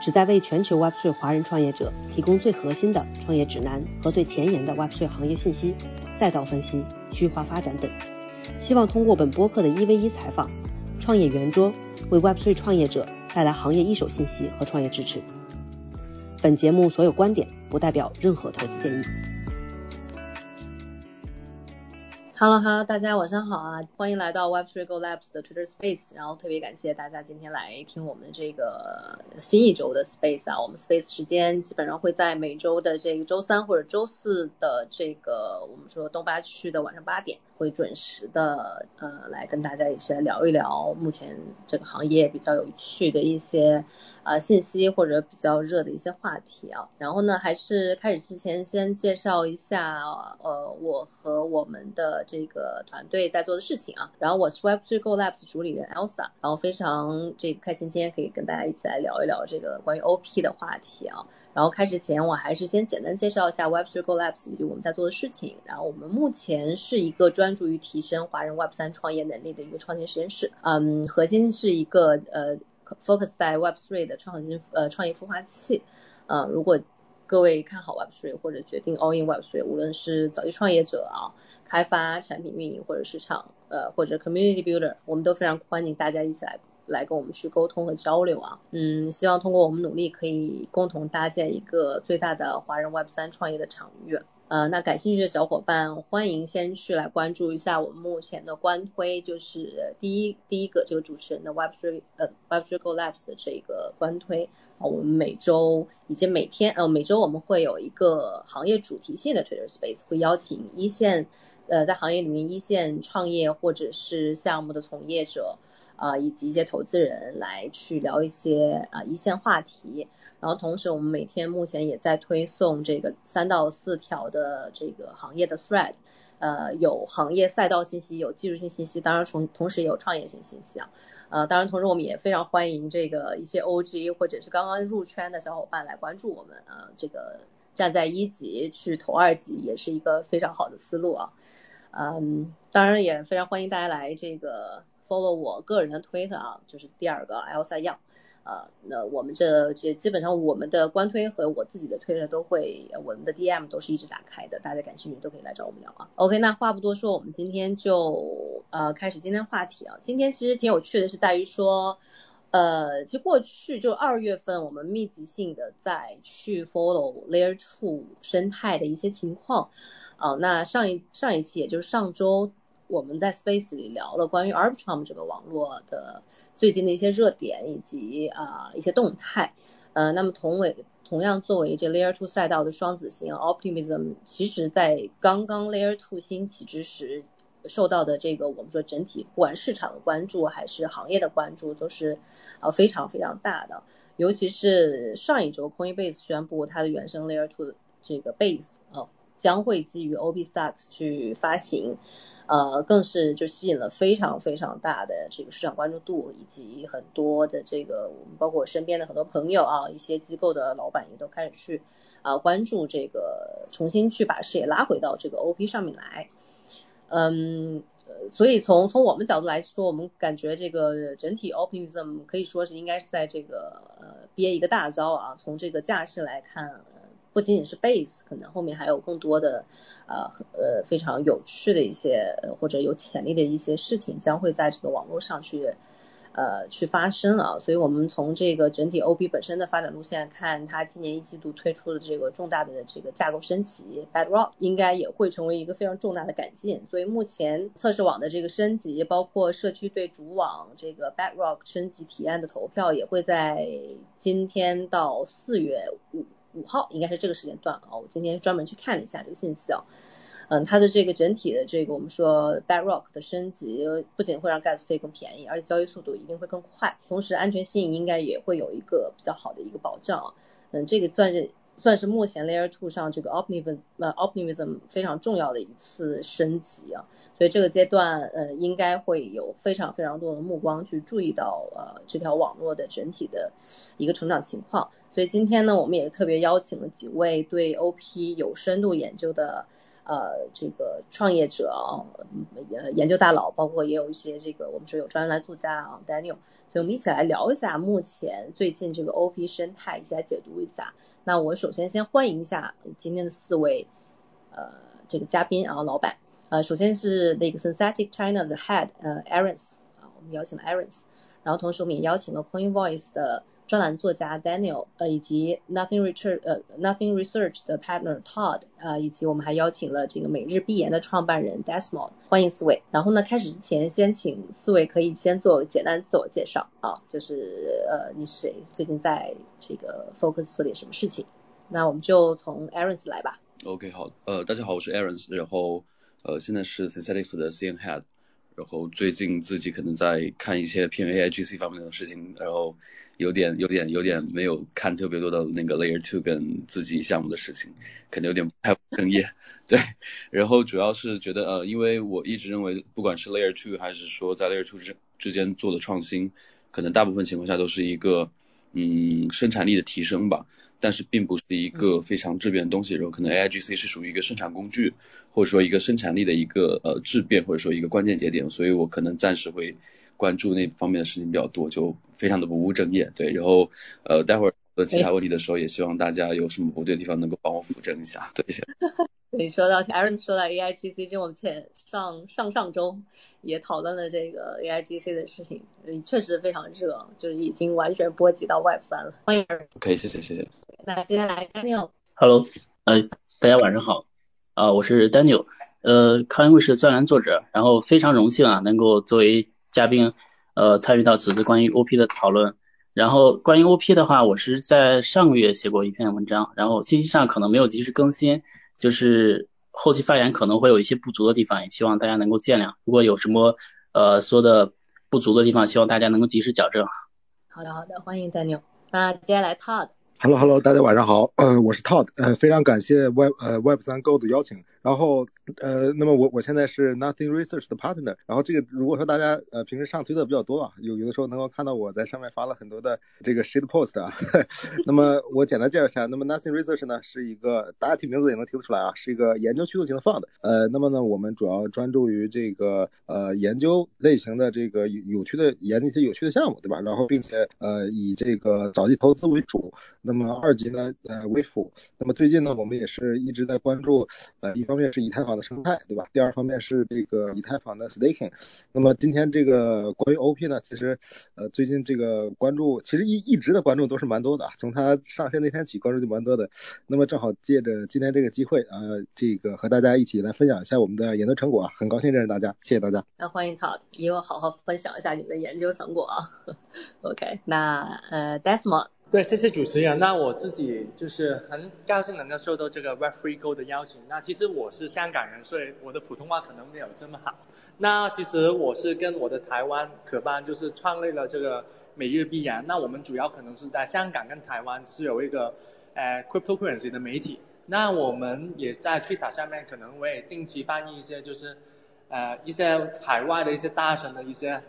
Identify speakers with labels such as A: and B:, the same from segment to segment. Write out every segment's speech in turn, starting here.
A: 旨在为全球 Web3 华人创业者提供最核心的创业指南和最前沿的 Web3 行业信息、赛道分析、区域化发展等。希望通过本播客的一 v 一采访、创业圆桌，为 Web3 创业者带来行业一手信息和创业支持。本节目所有观点不代表任何投资建议。
B: Hello Hello，大家晚上好啊！欢迎来到 Web3 Go Labs 的 Twitter Space，然后特别感谢大家今天来听我们这个新一周的 Space 啊。我们 Space 时间基本上会在每周的这个周三或者周四的这个我们说东八区的晚上八点，会准时的呃来跟大家一起来聊一聊目前这个行业比较有趣的一些啊信息或者比较热的一些话题啊。然后呢，还是开始之前先介绍一下呃我和我们的。这个团队在做的事情啊，然后我是 Web3 Go Labs 主理人 Elsa，然后非常这个开心今天可以跟大家一起来聊一聊这个关于 OP 的话题啊。然后开始前我还是先简单介绍一下 Web3 Go Labs 以及我们在做的事情。然后我们目前是一个专注于提升华人 Web3 创业能力的一个创新实验室，嗯，核心是一个呃 focus 在 Web3 的创新呃创业孵化器，呃，如果各位看好 Web3 或者决定 All In Web3，无论是早期创业者啊、开发、产品运营或者市场呃或者 Community Builder，我们都非常欢迎大家一起来来跟我们去沟通和交流啊。嗯，希望通过我们努力，可以共同搭建一个最大的华人 Web3 创业的场域。呃，那感兴趣的小伙伴，欢迎先去来关注一下我们目前的官推，就是第一第一个这个主持人的 Web3 呃 Web3 Go Labs 的这个官推。啊，我们每周以及每天呃每周我们会有一个行业主题性的 Twitter Space，会邀请一线呃在行业里面一线创业或者是项目的从业者。啊，以及一些投资人来去聊一些啊一线话题，然后同时我们每天目前也在推送这个三到四条的这个行业的 thread，呃，有行业赛道信息，有技术性信息，当然同同时也有创业性信息啊，呃，当然同时我们也非常欢迎这个一些 OG 或者是刚刚入圈的小伙伴来关注我们啊，这个站在一级去投二级也是一个非常好的思路啊，嗯，当然也非常欢迎大家来这个。follow 我个人的推特啊，就是第二个 Elsa Young，呃，那我们这这基本上我们的官推和我自己的推特都会，我们的 DM 都是一直打开的，大家感兴趣都可以来找我们聊啊。OK，那话不多说，我们今天就呃开始今天话题啊。今天其实挺有趣的，是在于说，呃，其实过去就二月份我们密集性的在去 follow Layer Two 生态的一些情况啊。那上一上一期也就是上周。我们在 Space 里聊了关于 Arbitrum 这个网络的最近的一些热点以及啊一些动态，呃，那么同为同样作为这 Layer Two 赛道的双子星 Optimism，其实在刚刚 Layer Two 兴起之时，受到的这个我们说整体不管市场的关注还是行业的关注都是啊非常非常大的，尤其是上一周 Coinbase 宣布它的原生 Layer Two 这个 Base 啊。将会基于 OP Stack 去发行，呃，更是就吸引了非常非常大的这个市场关注度，以及很多的这个我们包括我身边的很多朋友啊，一些机构的老板也都开始去啊关注这个，重新去把视野拉回到这个 OP 上面来，嗯，所以从从我们角度来说，我们感觉这个整体 Optimism 可以说是应该是在这个呃憋一个大招啊，从这个架势来看。不仅仅是 base，可能后面还有更多的呃呃非常有趣的一些或者有潜力的一些事情将会在这个网络上去呃去发生啊，所以我们从这个整体 O B 本身的发展路线看，它今年一季度推出的这个重大的这个架构升级 Bedrock 应该也会成为一个非常重大的改进，所以目前测试网的这个升级，包括社区对主网这个 Bedrock 升级提案的投票，也会在今天到四月五。五号，应该是这个时间段啊。我今天专门去看了一下这个信息啊。嗯，它的这个整体的这个我们说 Bedrock 的升级，不仅会让 Gas 费更便宜，而且交易速度一定会更快，同时安全性应该也会有一个比较好的一个保障。嗯，这个算是算是目前 Layer Two 上这个 Optimism 呃 Optimism 非常重要的一次升级啊，所以这个阶段呃应该会有非常非常多的目光去注意到呃这条网络的整体的一个成长情况。所以今天呢，我们也特别邀请了几位对 OP 有深度研究的。呃，这个创业者啊，呃，研究大佬，包括也有一些这个我们说有专栏作家啊，Daniel，所以我们一起来聊一下目前最近这个 OP 生态，一起来解读一下。那我首先先欢迎一下今天的四位呃这个嘉宾啊，老板，呃，首先是那个 Synthetic China 的 Head，呃，Aaron，啊，我们邀请了 Aaron's，然后同时我们也邀请了 Coin Voice 的。专栏作家 Daniel，呃，以及 Nothing Research，呃，Nothing Research 的 partner Todd，呃，以及我们还邀请了这个每日必言的创办人 Desmond，欢迎四位。然后呢，开始之前，先请四位可以先做简单自我介绍啊，就是呃，你是谁？最近在这个 Focus 做点什么事情？那我们就从 Aaron 来吧。
C: OK，好，呃，大家好，我是 Aaron，然后呃，现在是 Synthetics 的 CN Head。然后最近自己可能在看一些偏 AIGC 方面的事情，然后有点有点有点没有看特别多的那个 Layer Two 跟自己项目的事情，可能有点不太专业。对，然后主要是觉得呃，因为我一直认为，不管是 Layer Two 还是说在 Layer Two 之之间做的创新，可能大部分情况下都是一个嗯生产力的提升吧。但是并不是一个非常质变的东西，然后可能 AIGC 是属于一个生产工具，或者说一个生产力的一个呃质变，或者说一个关键节点，所以我可能暂时会关注那方面的事情比较多，就非常的不务正业。对，然后呃待会儿问其他问题的时候，也希望大家有什么不对的地方能够帮我辅正一下。对，谢谢。
B: 你说到 Aaron 说到 AIGC，就我们前上上上周也讨论了这个 AIGC 的事情，确实非常热，就是已经完全波及到 Web 三了。欢迎 Aaron。
C: 可以，谢谢谢谢。
B: 那接下来 Daniel。
D: Hello，呃，大家晚上好，啊，我是 Daniel，呃，康恩卫视专栏作者，然后非常荣幸啊，能够作为嘉宾，呃，参与到此次关于 OP 的讨论。然后关于 OP 的话，我是在上个月写过一篇文章，然后信息上可能没有及时更新。就是后期发言可能会有一些不足的地方，也希望大家能够见谅。如果有什么呃说的不足的地方，希望大家能够及时矫正。
B: 好的好的，欢迎 Daniel。那接下来 Todd。
E: Hello Hello，大家晚上好，呃，我是 Todd，呃，非常感谢 Web 呃 Web 三 Go 的邀请。然后呃，那么我我现在是 Nothing Research 的 partner。然后这个如果说大家呃平时上推特比较多啊，有有的时候能够看到我在上面发了很多的这个 shit post 啊。那么我简单介绍一下，那么 Nothing Research 呢是一个大家听名字也能听得出来啊，是一个研究驱动型的 fund。呃，那么呢我们主要专注于这个呃研究类型的这个有有趣的研究一些有趣的项目，对吧？然后并且呃以这个早期投资为主，那么二级呢呃为辅。那么最近呢我们也是一直在关注呃一方。方面是以太坊的生态，对吧？第二方面是这个以太坊的 staking。那么今天这个关于 OP 呢，其实呃最近这个关注，其实一一直的关注都是蛮多的，从它上线那天起关注就蛮多的。那么正好借着今天这个机会啊，这个和大家一起来分享一下我们的研究成果啊，很高兴认识大家，谢谢大家。
B: 那欢迎 Todd，以后好好分享一下你们的研究成果啊。OK，那呃 Desmond。
F: 对，谢谢主持人。那我自己就是很高兴能够受到这个 Web Free Go 的邀请。那其实我是香港人，所以我的普通话可能没有这么好。那其实我是跟我的台湾可班就是创立了这个每日必然。那我们主要可能是在香港跟台湾是有一个呃 cryptocurrency 的媒体。那我们也在 Twitter 上面可能会定期翻译一些就是呃一些海外的一些大神的一些。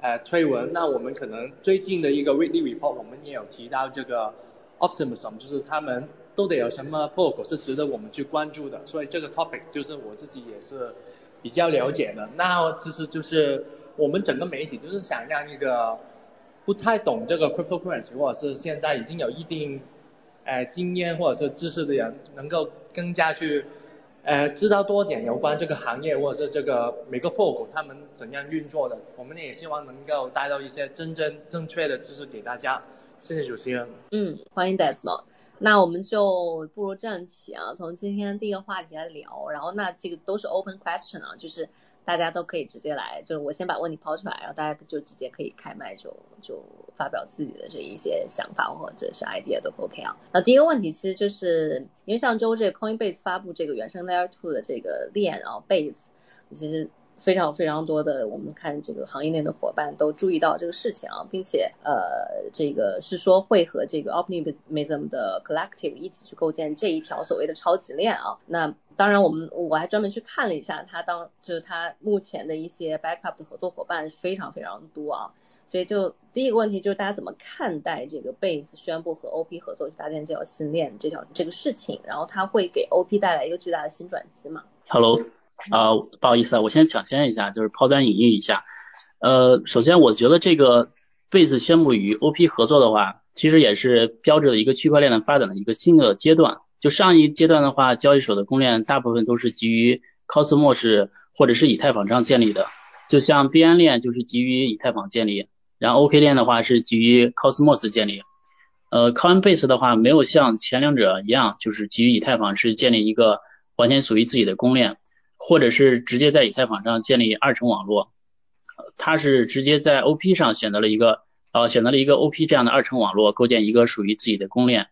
F: 呃，推文，那我们可能最近的一个 weekly report，我们也有提到这个 optimism，就是他们都得有什么 p r o g 是值得我们去关注的，所以这个 topic 就是我自己也是比较了解的。那其实就是我们整个媒体就是想让一个不太懂这个 cryptocurrency，或者是现在已经有一定呃经验或者是知识的人，能够更加去。呃，知道多点有关这个行业或者是这个每个破股他们怎样运作的，我们也希望能够带到一些真正正确的知识给大家。谢谢主持人。
B: 嗯，欢迎 Desmond。那我们就步入正题啊，从今天第一个话题来聊。然后那这个都是 open question 啊，就是大家都可以直接来，就是我先把问题抛出来，然后大家就直接可以开麦就就发表自己的这一些想法或者是 idea 都 OK 啊。那第一个问题其实就是因为上周这个 Coinbase 发布这个原生 Layer to 的这个链啊 Base，其实。非常非常多的，我们看这个行业内的伙伴都注意到这个事情啊，并且呃，这个是说会和这个 Optimism 的 Collective 一起去构建这一条所谓的超级链啊。那当然，我们我还专门去看了一下，它当就是它目前的一些 backup 的合作伙伴非常非常多啊。所以就第一个问题就是大家怎么看待这个 Base 宣布和 OP 合作去搭建这条新链这条这个事情？然后它会给 OP 带来一个巨大的新转机吗
D: ？Hello。啊，不好意思啊，我先抢先一下，就是抛砖引玉一下。呃，首先我觉得这个贝斯宣布与 OP 合作的话，其实也是标志了一个区块链的发展的一个新的阶段。就上一阶段的话，交易所的公链大部分都是基于 Cosmos 或者是以太坊上建立的，就像币安链就是基于以太坊建立，然后 OK 链的话是基于 Cosmos 建立。呃，Coinbase 的话没有像前两者一样，就是基于以太坊是建立一个完全属于自己的公链。或者是直接在以太坊上建立二层网络，它是直接在 OP 上选择了一个呃选择了一个 OP 这样的二层网络，构建一个属于自己的公链。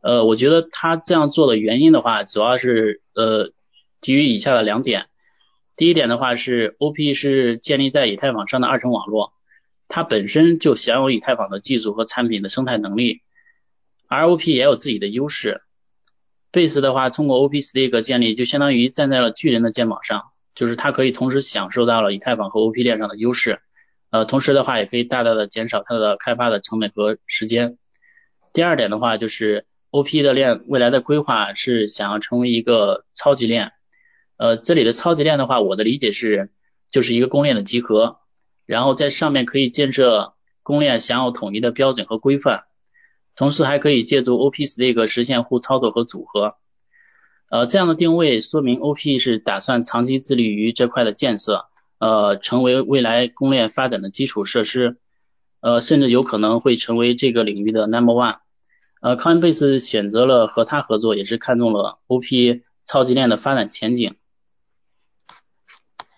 D: 呃，我觉得他这样做的原因的话，主要是呃基于以下的两点。第一点的话是 OP 是建立在以太坊上的二层网络，它本身就享有以太坊的技术和产品的生态能力，而 OP 也有自己的优势。Base 的话，通过 OP Stake 建立，就相当于站在了巨人的肩膀上，就是它可以同时享受到了以太坊和 OP 链上的优势，呃，同时的话也可以大大的减少它的开发的成本和时间。第二点的话，就是 OP 的链未来的规划是想要成为一个超级链，呃，这里的超级链的话，我的理解是就是一个公链的集合，然后在上面可以建设公链享有统一的标准和规范。同时还可以借助 OP Stake 实现互操作和组合，呃，这样的定位说明 OP 是打算长期致力于这块的建设，呃，成为未来公链发展的基础设施，呃，甚至有可能会成为这个领域的 Number One。呃，Coinbase 选择了和他合作，也是看中了 OP 超级链的发展前景。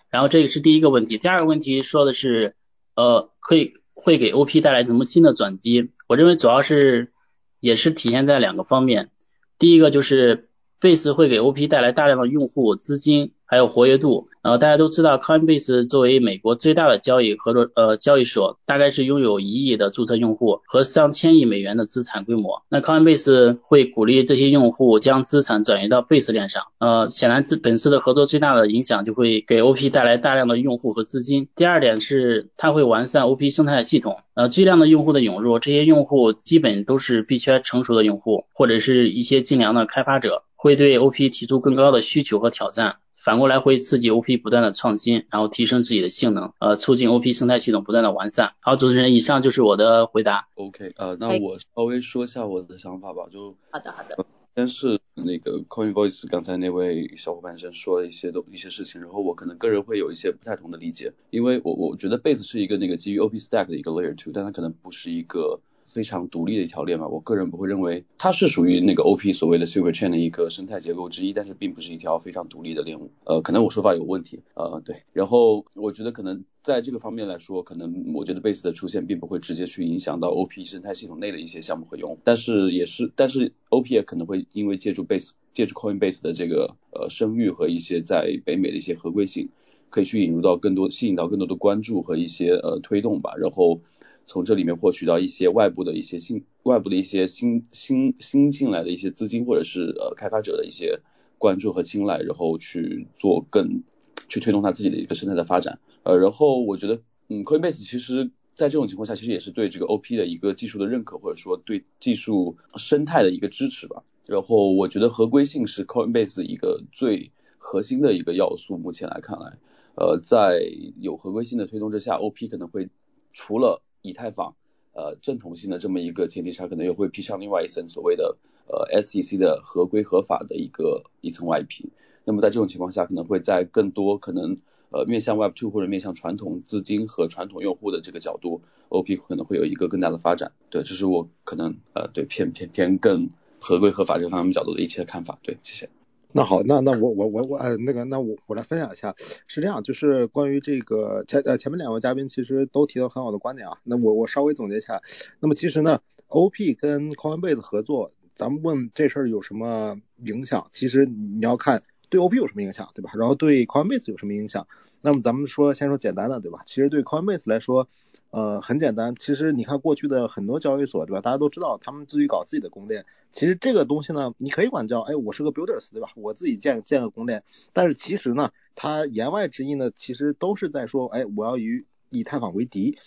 D: 然后这个是第一个问题，第二个问题说的是，呃，可以。会给 OP 带来什么新的转机？我认为主要是也是体现在两个方面，第一个就是 Base 会给 OP 带来大量的用户资金。还有活跃度，呃，大家都知道，Coinbase 作为美国最大的交易合作呃交易所，大概是拥有一亿的注册用户和上千亿美元的资产规模。那 Coinbase 会鼓励这些用户将资产转移到 Base 链上，呃，显然这本次的合作最大的影响就会给 OP 带来大量的用户和资金。第二点是它会完善 OP 生态系统，呃，巨量的用户的涌入，这些用户基本都是币圈成熟的用户或者是一些精良的开发者，会对 OP 提出更高的需求和挑战。反过来会刺激 OP 不断的创新，然后提升自己的性能，呃，促进 OP 生态系统不断的完善。好，主持人，以上就是我的回答。
C: OK，呃，那我稍微说一下我的想法吧，就
B: 好的好的。
C: 先是那个 Coin Voice 刚才那位小伙伴先说了一些东一些事情，然后我可能个人会有一些不太同的理解，因为我我觉得 Base 是一个那个基于 OP Stack 的一个 Layer Two，但它可能不是一个。非常独立的一条链嘛，我个人不会认为它是属于那个 OP 所谓的 Super Chain 的一个生态结构之一，但是并不是一条非常独立的链路。呃，可能我说法有问题，呃，对。然后我觉得可能在这个方面来说，可能我觉得 Base 的出现并不会直接去影响到 OP 生态系统内的一些项目和用户，但是也是，但是 OP 也可能会因为借助 Base 借助 Coinbase 的这个呃声誉和一些在北美的一些合规性，可以去引入到更多吸引到更多的关注和一些呃推动吧，然后。从这里面获取到一些外部的一些新外部的一些新新新进来的一些资金或者是呃开发者的一些关注和青睐，然后去做更去推动他自己的一个生态的发展。呃，然后我觉得，嗯，Coinbase 其实在这种情况下，其实也是对这个 OP 的一个技术的认可，或者说对技术生态的一个支持吧。然后我觉得合规性是 Coinbase 一个最核心的一个要素。目前来看来，呃，在有合规性的推动之下，OP 可能会除了以太坊呃正统性的这么一个前提下，可能又会披上另外一层所谓的呃 SEC 的合规合法的一个一层外皮。那么在这种情况下，可能会在更多可能呃面向 Web Two 或者面向传统资金和传统用户的这个角度，OP 可能会有一个更大的发展。对，这是我可能呃对偏偏偏更合规合法这方面角度的一些看法。对，谢谢。
E: 那好，那那我我我我呃那个那我我来分享一下，是这样，就是关于这个前呃前面两位嘉宾其实都提到很好的观点啊，那我我稍微总结一下，那么其实呢，OP 跟 Coinbase 合作，咱们问这事儿有什么影响，其实你要看。对 OP 有什么影响，对吧？然后对 Coinbase 有什么影响？那么咱们说，先说简单的，对吧？其实对 Coinbase 来说，呃，很简单。其实你看过去的很多交易所，对吧？大家都知道，他们自己搞自己的公链。其实这个东西呢，你可以管叫，哎，我是个 builders，对吧？我自己建建个公链。但是其实呢，它言外之意呢，其实都是在说，哎，我要与以太坊为敌。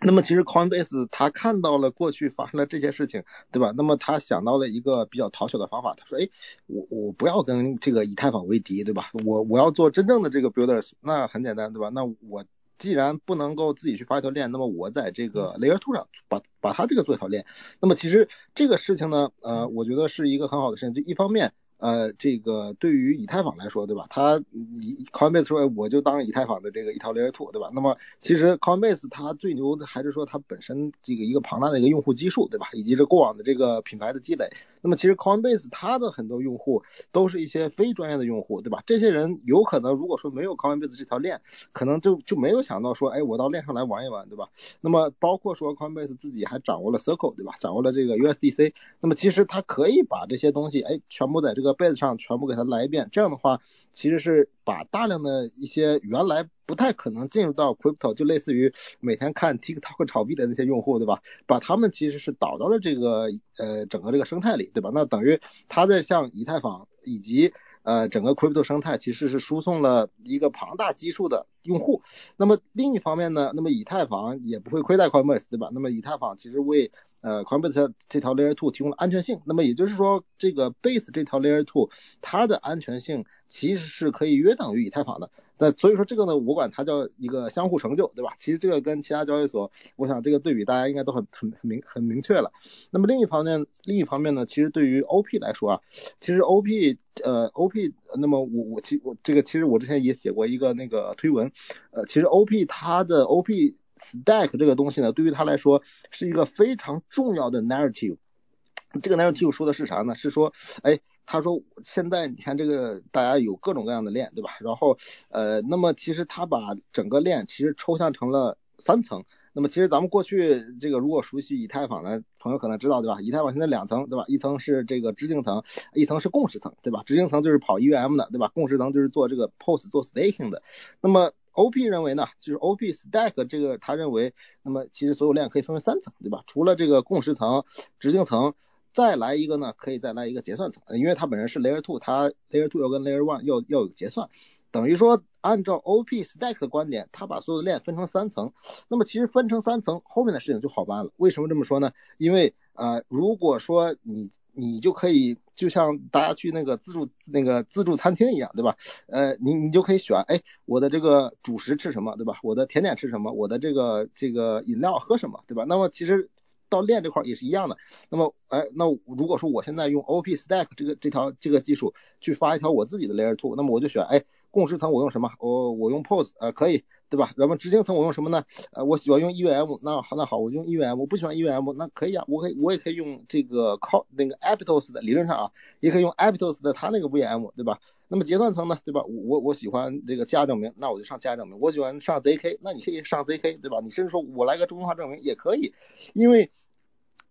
E: 那么其实 Coinbase 他看到了过去发生了这些事情，对吧？那么他想到了一个比较讨巧的方法，他说，哎，我我不要跟这个以太坊为敌，对吧？我我要做真正的这个 builders，那很简单，对吧？那我既然不能够自己去发一条链，那么我在这个 Layer Two 上把把它这个做一条链。那么其实这个事情呢，呃，我觉得是一个很好的事情，就一方面。呃，这个对于以太坊来说，对吧？它以 Coinbase 说，我就当以太坊的这个一条 Layer Two，对吧？那么其实 Coinbase 它最牛的还是说它本身这个一个庞大的一个用户基数，对吧？以及这过往的这个品牌的积累。那么其实 Coinbase 它的很多用户都是一些非专业的用户，对吧？这些人有可能如果说没有 Coinbase 这条链，可能就就没有想到说，哎，我到链上来玩一玩，对吧？那么包括说 Coinbase 自己还掌握了 Circle，对吧？掌握了这个 USDC，那么其实它可以把这些东西，哎，全部在这个 base 上全部给它来一遍，这样的话，其实是把大量的一些原来不太可能进入到 crypto，就类似于每天看 TikTok 炒币的那些用户，对吧？把他们其实是导到了这个呃整个这个生态里，对吧？那等于他在向以太坊以及呃整个 crypto 生态其实是输送了一个庞大基数的用户。那么另一方面呢，那么以太坊也不会亏待 Coinbase，对吧？那么以太坊其实为呃，Coinbase 这条 Layer Two 提供了安全性，那么也就是说，这个 Base 这条 Layer Two 它的安全性其实是可以约等于以太坊的。那所以说这个呢，我管它叫一个相互成就，对吧？其实这个跟其他交易所，我想这个对比大家应该都很很很明很明确了。那么另一方面，另一方面呢，其实对于 OP 来说啊，其实 OP 呃 OP，那么我我其我这个其实我之前也写过一个那个推文，呃，其实 OP 它的 OP。Stack 这个东西呢，对于他来说是一个非常重要的 narrative。这个 narrative 说的是啥呢？是说，哎，他说现在你看这个大家有各种各样的链，对吧？然后，呃，那么其实他把整个链其实抽象成了三层。那么其实咱们过去这个如果熟悉以太坊的朋友可能知道，对吧？以太坊现在两层，对吧？一层是这个执行层，一层是共识层，对吧？执行层就是跑 EVM 的，对吧？共识层就是做这个 POS 做 staking 的。那么 OP 认为呢，就是 OP Stack 这个，他认为，那么其实所有链可以分为三层，对吧？除了这个共识层、执行层，再来一个呢，可以再来一个结算层，因为它本身是 Layer Two，它 Layer Two 要跟 Layer One 要要有结算，等于说按照 OP Stack 的观点，它把所有的链分成三层，那么其实分成三层，后面的事情就好办了。为什么这么说呢？因为呃，如果说你你就可以就像大家去那个自助那个自助餐厅一样，对吧？呃，你你就可以选，哎，我的这个主食吃什么，对吧？我的甜点吃什么？我的这个这个饮料喝什么，对吧？那么其实到链这块也是一样的。那么，哎，那如果说我现在用 OP Stack 这个这条这个技术去发一条我自己的 Layer Two，那么我就选，哎，共识层我用什么？我我用 Pose，呃，可以。对吧？那么执行层我用什么呢？呃，我喜欢用 EVM，那好，那好，我用 EVM。我不喜欢 EVM，那可以啊，我可以，我也可以用这个靠那个 Aptos 的，理论上啊，也可以用 Aptos 的它那个 VM，对吧？那么结算层呢，对吧？我我喜欢这个价证明，那我就上价证明。我喜欢上 ZK，那你可以上 ZK，对吧？你甚至说我来个中心化证明也可以，因为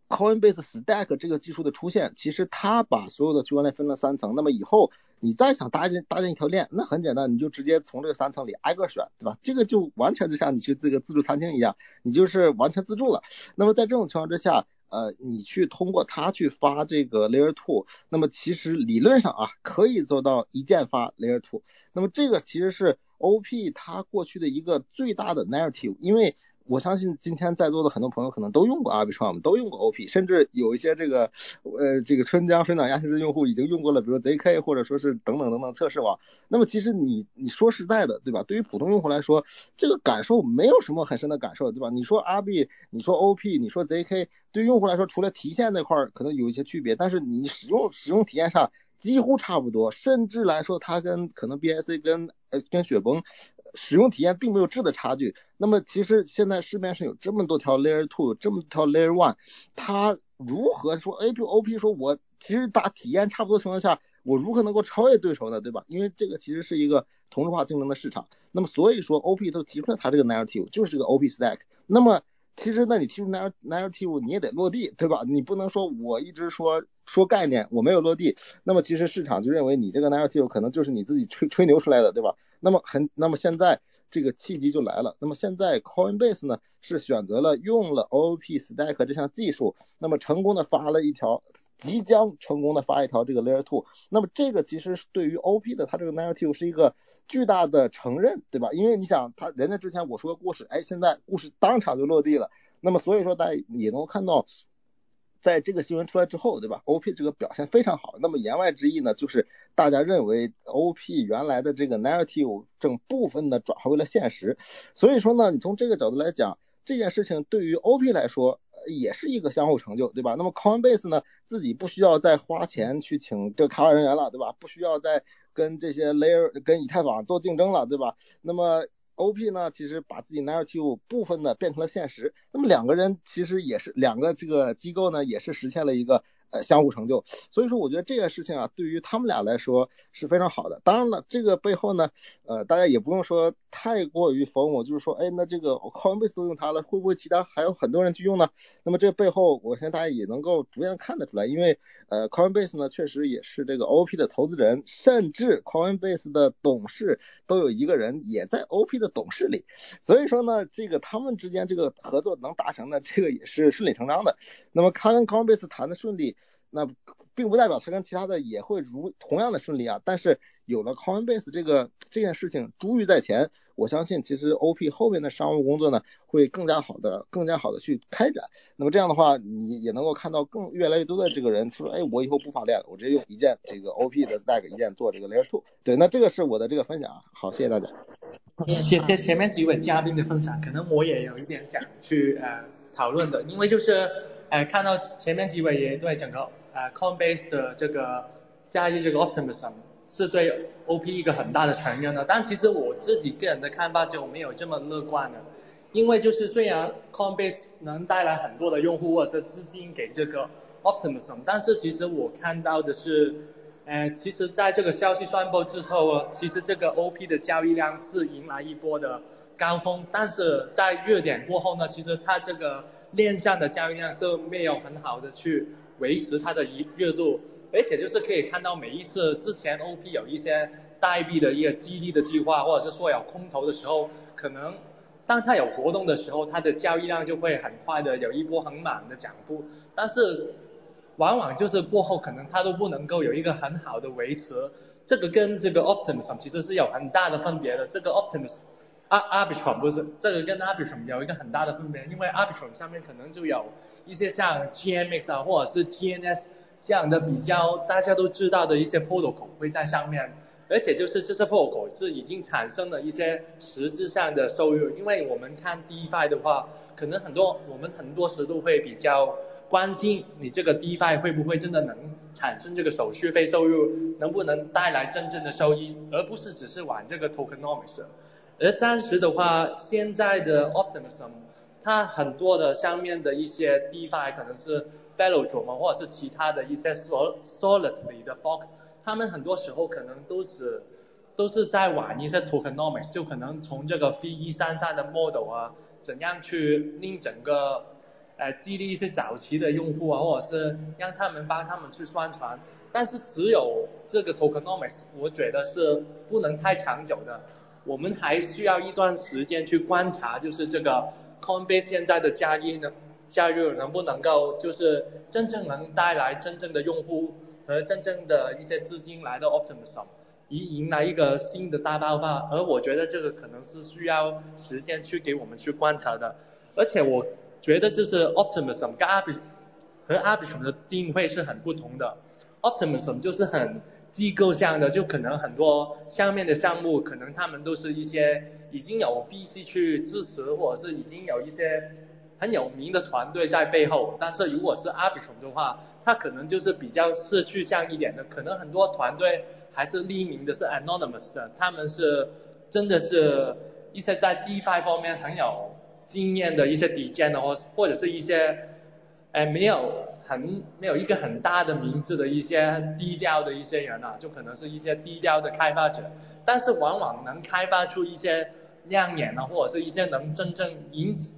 E: Coinbase Stack 这个技术的出现，其实它把所有的区块链分了三层，那么以后。你再想搭建搭建一条链，那很简单，你就直接从这个三层里挨个选，对吧？这个就完全就像你去这个自助餐厅一样，你就是完全自助了。那么在这种情况之下，呃，你去通过它去发这个 Layer Two，那么其实理论上啊，可以做到一键发 Layer Two。那么这个其实是 OP 它过去的一个最大的 narrative，因为。我相信今天在座的很多朋友可能都用过 Arbitrum，都用过 OP，甚至有一些这个呃这个春江水暖鸭先知的用户已经用过了，比如 ZK 或者说是等等等等测试网。那么其实你你说实在的，对吧？对于普通用户来说，这个感受没有什么很深的感受，对吧？你说 RB，你说 OP，你说 ZK，对于用户来说，除了提现那块可能有一些区别，但是你使用使用体验上几乎差不多，甚至来说它跟可能 BSC 跟呃跟雪崩。使用体验并没有质的差距。那么其实现在市面上有这么多条 Layer Two，这么多条 Layer One，它如何说 A P O P 说我其实打体验差不多情况下，我如何能够超越对手呢？对吧？因为这个其实是一个同质化竞争的市场。那么所以说 O P 都提出了它这个 Narrative，就是个 O P Stack。那么其实那你提出 Narrative，你也得落地，对吧？你不能说我一直说说概念，我没有落地。那么其实市场就认为你这个 Narrative 可能就是你自己吹吹牛出来的，对吧？那么很，那么现在这个契机就来了。那么现在 Coinbase 呢是选择了用了 OOP Stack 这项技术，那么成功的发了一条，即将成功的发一条这个 Layer Two。那么这个其实是对于 OP 的它这个 Narrative 是一个巨大的承认，对吧？因为你想，他人家之前我说的故事，哎，现在故事当场就落地了。那么所以说大家也能够看到。在这个新闻出来之后，对吧？OP 这个表现非常好。那么言外之意呢，就是大家认为 OP 原来的这个 narrative 正部分的转化为了现实。所以说呢，你从这个角度来讲，这件事情对于 OP 来说也是一个相互成就，对吧？那么 Coinbase 呢，自己不需要再花钱去请这个开发人员了，对吧？不需要再跟这些 layer 跟以太坊做竞争了，对吧？那么 OP 呢，其实把自己 narrative 部分的变成了现实。那么两个人其实也是两个这个机构呢，也是实现了一个。相互成就，所以说我觉得这件事情啊，对于他们俩来说是非常好的。当然了，这个背后呢，呃，大家也不用说太过于疯我，就是说，哎，那这个 Coinbase 都用它了，会不会其他还有很多人去用呢？那么这背后，我相信大家也能够逐渐看得出来，因为呃，Coinbase 呢确实也是这个 OP 的投资人，甚至 Coinbase 的董事都有一个人也在 OP 的董事里，所以说呢，这个他们之间这个合作能达成呢，这个也是顺理成章的。那么他跟 Coinbase 谈的顺利。那并不代表它跟其他的也会如同样的顺利啊，但是有了 Coinbase 这个这件事情珠玉在前，我相信其实 OP 后面的商务工作呢会更加好的、更加好的去开展。那么这样的话，你也能够看到更越来越多的这个人说，哎，我以后不发链了，我直接用一键这个 OP 的 Stack 一键做这个 Layer Two。对，那这个是我的这个分享啊，好，谢谢大家。
F: 谢谢前面几位嘉宾的分享，可能我也有一点想去呃讨论的，因为就是呃看到前面几位也对整个。呃，Coinbase 的这个加入这个 Optimism 是对 OP 一个很大的承认的，但其实我自己个人的看法就没有这么乐观了，因为就是虽然 Coinbase 能带来很多的用户或者是资金给这个 Optimism，但是其实我看到的是，呃，其实在这个消息宣布之后，其实这个 OP 的交易量是迎来一波的高峰，但是在热点过后呢，其实它这个链上的交易量是没有很好的去。维持它的一热度，而且就是可以看到每一次之前 OP 有一些代币的一个激励的计划，或者是说有空投的时候，可能当它有活动的时候，它的交易量就会很快的有一波很满的涨幅，但是往往就是过后可能它都不能够有一个很好的维持，这个跟这个 Optimism 其实是有很大的分别的，这个 Optimism。Arbitrum 不是，这个跟 Arbitrum 有一个很大的分别，因为 Arbitrum 上面可能就有一些像 GMX 啊，或者是 GNS 这样的比较大家都知道的一些 protocol 会在上面，而且就是这些 protocol 是已经产生了一些实质上的收入，因为我们看 DeFi 的话，可能很多我们很多时都会比较关心你这个 DeFi 会不会真的能产生这个手续费收入，能不能带来真正的收益，而不是只是玩这个 tokenomics。而暂时的话，现在的 Optimism，它很多的上面的一些 DeFi 可能是 Fellow 主嘛，或者是其他的一些 Solidly 的 Fork，他们很多时候可能都是都是在玩一些 Tokenomics，就可能从这个 f 一三三的 Model 啊，怎样去令整个呃激励一些早期的用户啊，或者是让他们帮他们去宣传，但是只有这个 Tokenomics，我觉得是不能太长久的。我们还需要一段时间去观察，就是这个 Coinbase 现在的加一呢，加入能不能够就是真正能带来真正的用户和真正的一些资金来到 Optimism，迎迎来一个新的大爆发。而我觉得这个可能是需要时间去给我们去观察的。而且我觉得就是 Optimism 跟 ab 和 Arbitrum 的定位是很不同的。Optimism 就是很。机构向的就可能很多下面的项目，可能他们都是一些已经有 VC 去支持，或者是已经有一些很有名的团队在背后。但是如果是 Arbitrum 的话，它可能就是比较是具象一点的，可能很多团队还是匿名的，是 anonymous 的，他们是真的是一些在 DeFi 方面很有经验的一些 d e 的或或者是一些，哎没有很没有一个很大的名字的一些低调的一些人啊，就可能是一些低调的开发者，但是往往能开发出一些亮眼的或者是一些能真正引起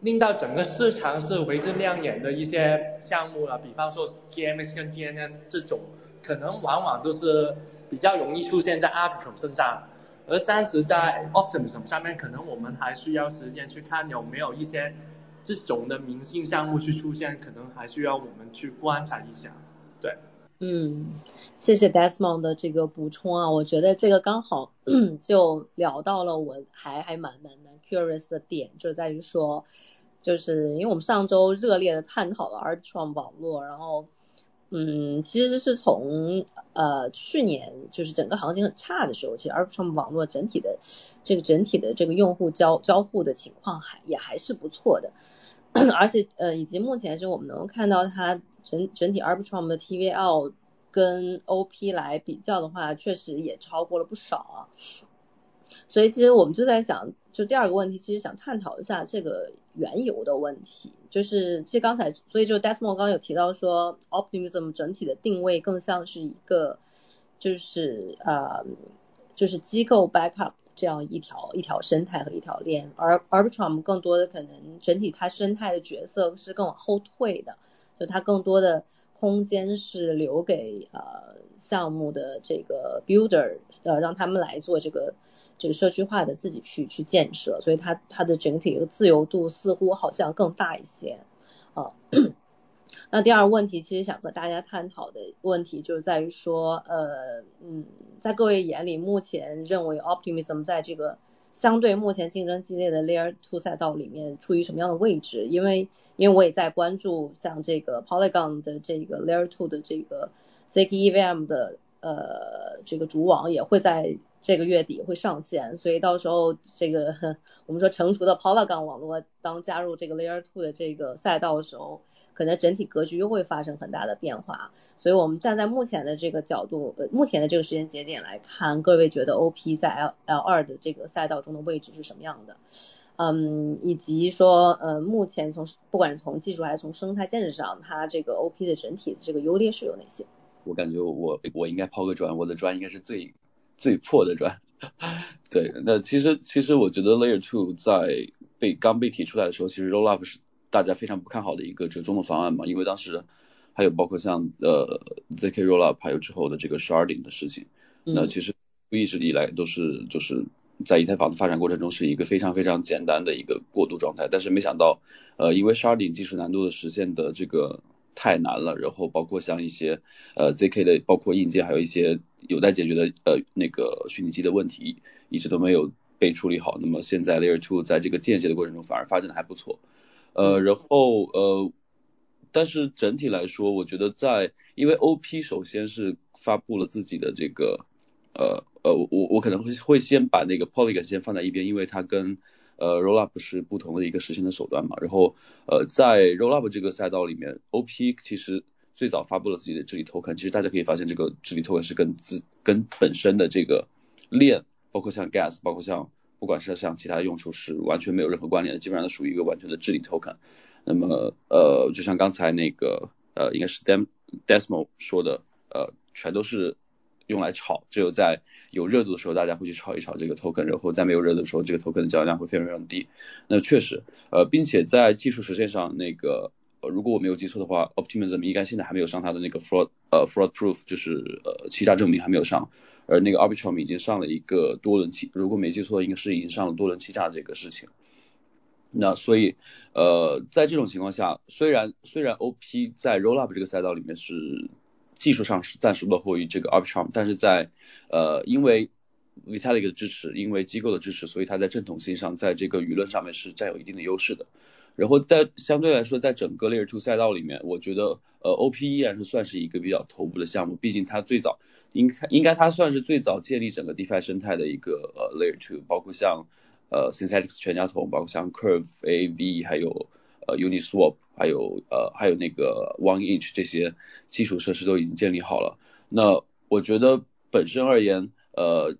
F: 令到整个市场是为之亮眼的一些项目了，比方说 GMS 跟 DNS 这种，可能往往都是比较容易出现在 Arbitrum 身上。而暂时在 Optimism 上面，可能我们还需要时间去看有没有一些这种的明星项目去出现，可能还需要我们去观察一下。对，
B: 嗯，谢谢 Desmond 的这个补充啊，我觉得这个刚好 就聊到了我还还蛮蛮蛮 curious 的点，就在于说，就是因为我们上周热烈的探讨了 Arbitrum 网络，然后。嗯，其实是从呃去年就是整个行情很差的时候，其实 Arbitrum 网络整体的这个整体的这个用户交交互的情况还也还是不错的，而且呃以及目前是我们能够看到它整整体 Arbitrum 的 TVL 跟 OP 来比较的话，确实也超过了不少啊。所以其实我们就在想，就第二个问题，其实想探讨一下这个。原油的问题，就是其实刚才，所以就 Desmond 刚刚有提到说，Optimism 整体的定位更像是一个，就是呃，就是机构 backup 这样一条一条生态和一条链，而 Arbitrum 更多的可能整体它生态的角色是更往后退的，就它更多的空间是留给呃项目的这个 builder，呃让他们来做这个。这个社区化的自己去去建设，所以它它的整体的自由度似乎好像更大一些啊。那第二问题，其实想和大家探讨的问题就是在于说，呃，嗯，在各位眼里，目前认为 Optimism 在这个相对目前竞争激烈的 Layer Two 赛道里面处于什么样的位置？因为因为我也在关注像这个 Polygon 的这个 Layer Two 的这个 ZK EVM 的呃这个主网也会在。这个月底会上线，所以到时候这个我们说成熟的 Polygon 网络当加入这个 Layer Two 的这个赛道的时候，可能整体格局又会发生很大的变化。所以我们站在目前的这个角度，呃，目前的这个时间节点来看，各位觉得 OP 在 L L 二的这个赛道中的位置是什么样的？嗯，以及说，呃，目前从不管是从技术还是从生态建设上，它这个 OP 的整体的这个优劣势有哪些？
C: 我感觉我我应该抛个砖，我的砖应该是最。最破的砖，对，那其实其实我觉得 Layer Two 在被刚被提出来的时候，其实 Rollup 是大家非常不看好的一个折中的方案嘛，因为当时还有包括像呃 ZK Rollup 还有之后的这个 Sharding 的事情，那其实一直以来都是就是在以太坊的发展过程中是一个非常非常简单的一个过渡状态，但是没想到呃因为 Sharding 技术难度的实现的这个。太难了，然后包括像一些呃 zk 的，包括硬件，还有一些有待解决的呃那个虚拟机的问题，一直都没有被处理好。那么现在 Layer Two 在这个间歇的过程中反而发展的还不错，呃，然后呃，但是整体来说，我觉得在因为 OP 首先是发布了自己的这个呃呃，我我可能会会先把那个 Polygon 先放在一边，因为它跟呃，Rollup 是不同的一个实现的手段嘛，然后呃，在 Rollup 这个赛道里面，OP 其实最早发布了自己的治理 token，其实大家可以发现这个治理 token 是跟自跟本身的这个链，包括像 Gas，包括像不管是像其他的用处是完全没有任何关联的，基本上都属于一个完全的治理 token。那么呃，就像刚才那个呃，应该是 Dem Desmo 说的，呃，全都是。用来炒，只有在有热度的时候，大家会去炒一炒这个 token，然后在没有热度的时候，这个 token 的交易量会非常非常低。那确实，呃，并且在技术实现上，那个，呃，如果我没有记错的话，Optimism 应该现在还没有上它的那个 fraud，呃，fraud proof，就是呃欺诈证明还没有上，而那个 Arbitrum 已经上了一个多轮欺，如果没记错，应该是已经上了多轮欺诈这个事情。那所以，呃，在这种情况下，虽然虽然 OP 在 Rollup 这个赛道里面是。技术上是暂时落后于这个 Arbitrum，但是在呃因为 Vitalik 的支持，因为机构的支持，所以它在正统性上，在这个舆论上面是占有一定的优势的。然后在相对来说，在整个 Layer Two 赛道里面，我觉得呃 OP 依然是算是一个比较头部的项目，毕竟它最早应该应该它算是最早建立整个 DeFi 生态的一个呃 Layer Two，包括像呃 Synthetics 全家桶，包括像 Curve AV 还有。呃，Uniswap，还有呃，还有那个 OneInch 这些基础设施都已经建立好了。那我觉得本身而言，呃，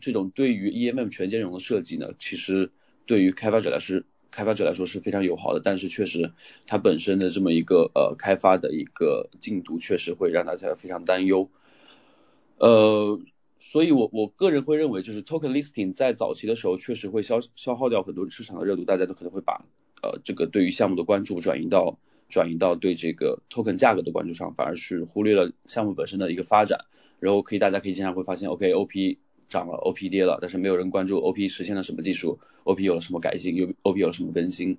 C: 这种对于 EMM 全兼容的设计呢，其实对于开发者来说，开发者来说是非常友好的，但是确实它本身的这么一个呃开发的一个进度，确实会让大家非常担忧。呃，所以我我个人会认为，就是 token listing 在早期的时候确实会消消耗掉很多市场的热度，大家都可能会把呃这个对于项目的关注转移到转移到对这个 token 价格的关注上，反而是忽略了项目本身的一个发展。然后可以大家可以经常会发现，OK OP 涨了，OP 跌了，但是没有人关注 OP 实现了什么技术，OP 有了什么改进，有 OP 有了什么更新。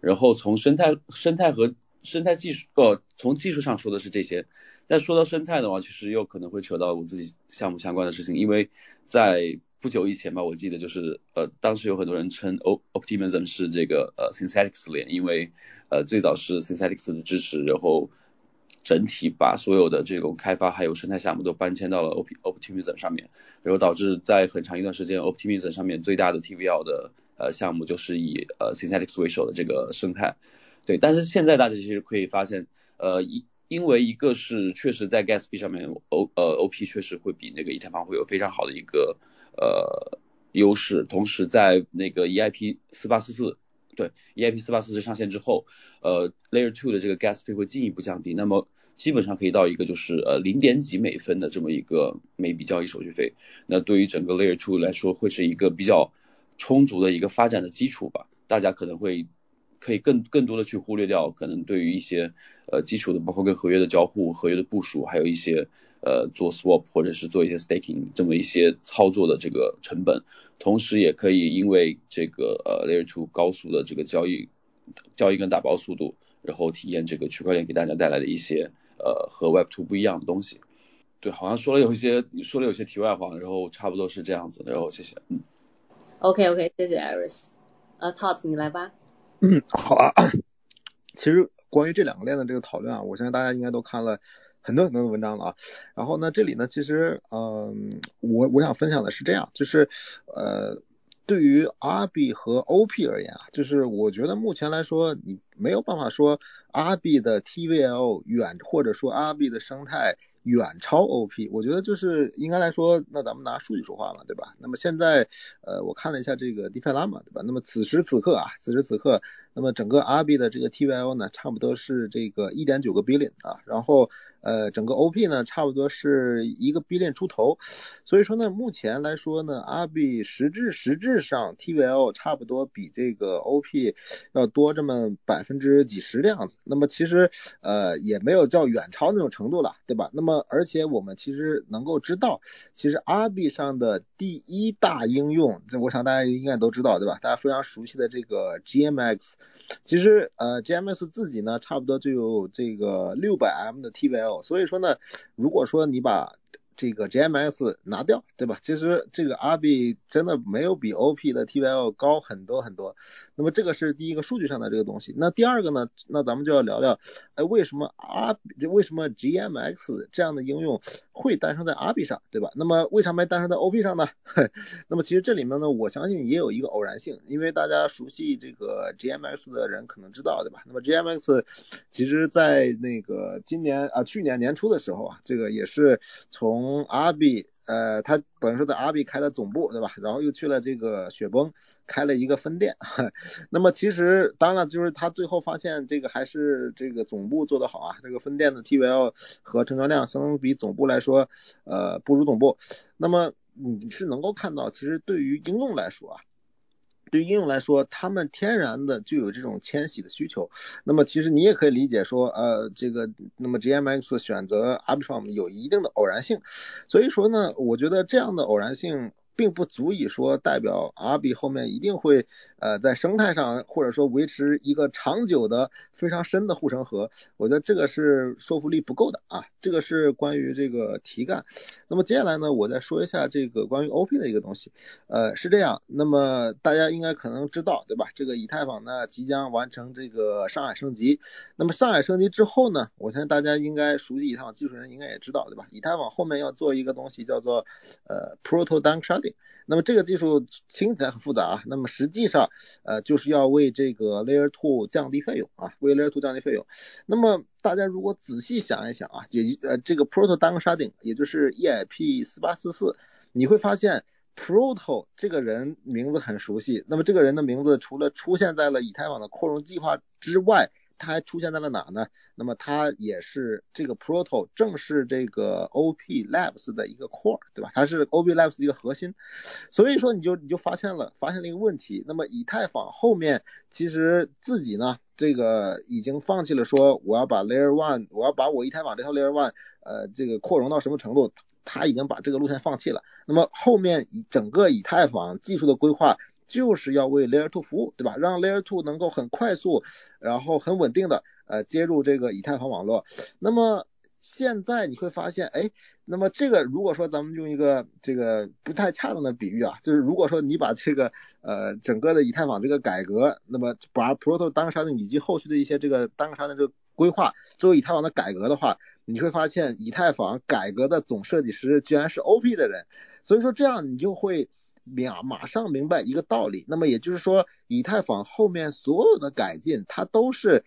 C: 然后从生态生态和生态技术，呃，从技术上说的是这些。但说到生态的话，其实又可能会扯到我自己项目相关的事情，因为在不久以前吧，我记得就是呃，当时有很多人称 Optimism 是这个呃 Synthetics 链，因为呃最早是 Synthetics 的支持，然后。整体把所有的这种开发还有生态项目都搬迁到了 Optimism 上面，然后导致在很长一段时间 Optimism 上面最大的 TVL 的呃项目就是以呃 Synthetics 为首的这个生态。对，但是现在大家其实可以发现，呃，因因为一个是确实在 Gas 上面 O 呃 OP 确实会比那个以太坊会有非常好的一个呃优势，同时在那个 EIP 四八四四。对，EIP 四八四四上线之后，呃，Layer Two 的这个 Gas 费会进一步降低，那么基本上可以到一个就是呃零点几美分的这么一个每笔交易手续费，那对于整个 Layer Two 来说会是一个比较充足的一个发展的基础吧，大家可能会可以更更多的去忽略掉可能对于一些呃基础的，包括跟合约的交互、合约的部署，还有一些。呃，做 swap 或者是做一些 staking 这么一些操作的这个成本，同时也可以因为这个呃 layer two 高速的这个交易交易跟打包速度，然后体验这个区块链给大家带来的一些呃和 web two 不一样的东西。对，好像说了有一些说了有些题外话，然后差不多是这样子，然后谢谢，嗯。
B: OK OK，谢谢 Iris。呃，Todd 你来吧。
E: 嗯，好啊。其实关于这两个链的这个讨论啊，我相信大家应该都看了。很多很多的文章了啊，然后呢，这里呢，其实，嗯，我我想分享的是这样，就是，呃，对于 RB 和 OP 而言啊，就是我觉得目前来说，你没有办法说 RB 的 TVL 远，或者说 RB 的生态远超 OP，我觉得就是应该来说，那咱们拿数据说话嘛，对吧？那么现在，呃，我看了一下这个 DefiLama 对吧？那么此时此刻啊，此时此刻，那么整个 RB 的这个 TVL 呢，差不多是这个一点九个 billion 啊，然后。呃，整个 OP 呢，差不多是一个 B 链出头，所以说呢，目前来说呢，RB 实质实质上 TVL 差不多比这个 OP 要多这么百分之几十的样子。那么其实呃也没有叫远超那种程度了，对吧？那么而且我们其实能够知道，其实 RB 上的第一大应用，这我想大家应该都知道，对吧？大家非常熟悉的这个 GMX，其实呃 GMX 自己呢，差不多就有这个六百 M 的 TVL。所以说呢，如果说你把这个 GMS 拿掉，对吧？其实这个 RB 真的没有比 OP 的 T Y L 高很多很多。那么这个是第一个数据上的这个东西。那第二个呢？那咱们就要聊聊，哎，为什么 R 为什么 GMX 这样的应用会诞生在 RB 上，对吧？那么为啥没诞生在 OP 上呢？那么其实这里面呢，我相信也有一个偶然性，因为大家熟悉这个 GMX 的人可能知道，对吧？那么 GMX 其实在那个今年啊去年年初的时候啊，这个也是从 RB，呃，他本身在阿比开的总部，对吧？然后又去了这个雪崩，开了一个分店。那么其实当然就是他最后发现这个还是这个总部做得好啊，这个分店的 TVL 和成交量相比总部来说，呃，不如总部。那么你是能够看到，其实对于应用来说啊。对于应用来说，他们天然的就有这种迁徙的需求。那么其实你也可以理解说，呃，这个那么 GMX 选择 Arbitrum 有一定的偶然性。所以说呢，我觉得这样的偶然性。并不足以说代表 RB 后面一定会呃在生态上或者说维持一个长久的非常深的护城河，我觉得这个是说服力不够的啊。这个是关于这个题干。那么接下来呢，我再说一下这个关于 OP 的一个东西。呃，是这样。那么大家应该可能知道对吧？这个以太坊呢即将完成这个上海升级。那么上海升级之后呢，我相信大家应该熟悉以太坊技术人应该也知道对吧？以太坊后面要做一个东西叫做呃 Proto Dunk Sharding。那么这个技术听起来很复杂啊，那么实际上呃就是要为这个 Layer Two 降低费用啊，为 Layer Two 降低费用。那么大家如果仔细想一想啊，也呃这个 Proto Dunk Sharding 也就是 EIP 四八四四，你会发现 Proto 这个人名字很熟悉，那么这个人的名字除了出现在了以太坊的扩容计划之外，它还出现在了哪呢？那么它也是这个 Proto，正是这个 OP Labs 的一个 core，对吧？它是 OP Labs 的一个核心。所以说你就你就发现了发现了一个问题。那么以太坊后面其实自己呢，这个已经放弃了说我要把 Layer One，我要把我以太坊这套 Layer One，呃，这个扩容到什么程度？他已经把这个路线放弃了。那么后面以整个以太坊技术的规划。就是要为 Layer Two 服务，对吧？让 Layer Two 能够很快速，然后很稳定的呃接入这个以太坊网络。那么现在你会发现，哎，那么这个如果说咱们用一个这个不太恰当的比喻啊，就是如果说你把这个呃整个的以太坊这个改革，那么把 Proto 单个沙以及后续的一些这个单个沙的这个规划作为以太坊的改革的话，你会发现以太坊改革的总设计师居然是 OP 的人，所以说这样你就会。明啊马上明白一个道理，那么也就是说，以太坊后面所有的改进，它都是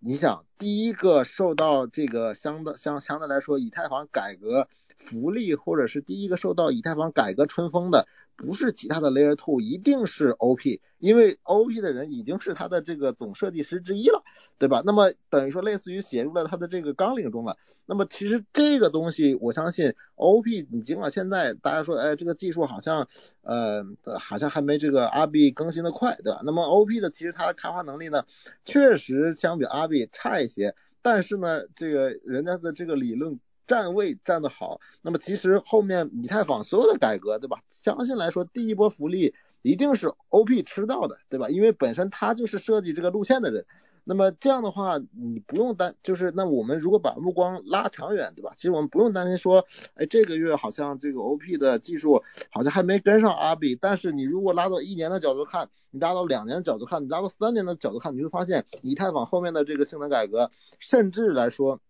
E: 你想第一个受到这个相的相相对来说，以太坊改革福利，或者是第一个受到以太坊改革春风的。不是其他的 Layer Two，一定是 OP，因为 OP 的人已经是他的这个总设计师之一了，对吧？那么等于说类似于写入了他的这个纲领中了。那么其实这个东西，我相信 OP，你尽管现在大家说，哎，这个技术好像呃好像还没这个 rb 更新的快，对吧？那么 OP 的其实它的开发能力呢，确实相比 rb 差一些，但是呢，这个人家的这个理论。站位站得好，那么其实后面以太坊所有的改革，对吧？相信来说，第一波福利一定是 OP 吃到的，对吧？因为本身他就是设计这个路线的人。那么这样的话，你不用担，就是那我们如果把目光拉长远，对吧？其实我们不用担心说，哎，这个月好像这个 OP 的技术好像还没跟上阿比，但是你如果拉到一年的角度看，你拉到两年的角度看，你拉到三年的角度看，你会发现以太坊后面的这个性能改革，甚至来说。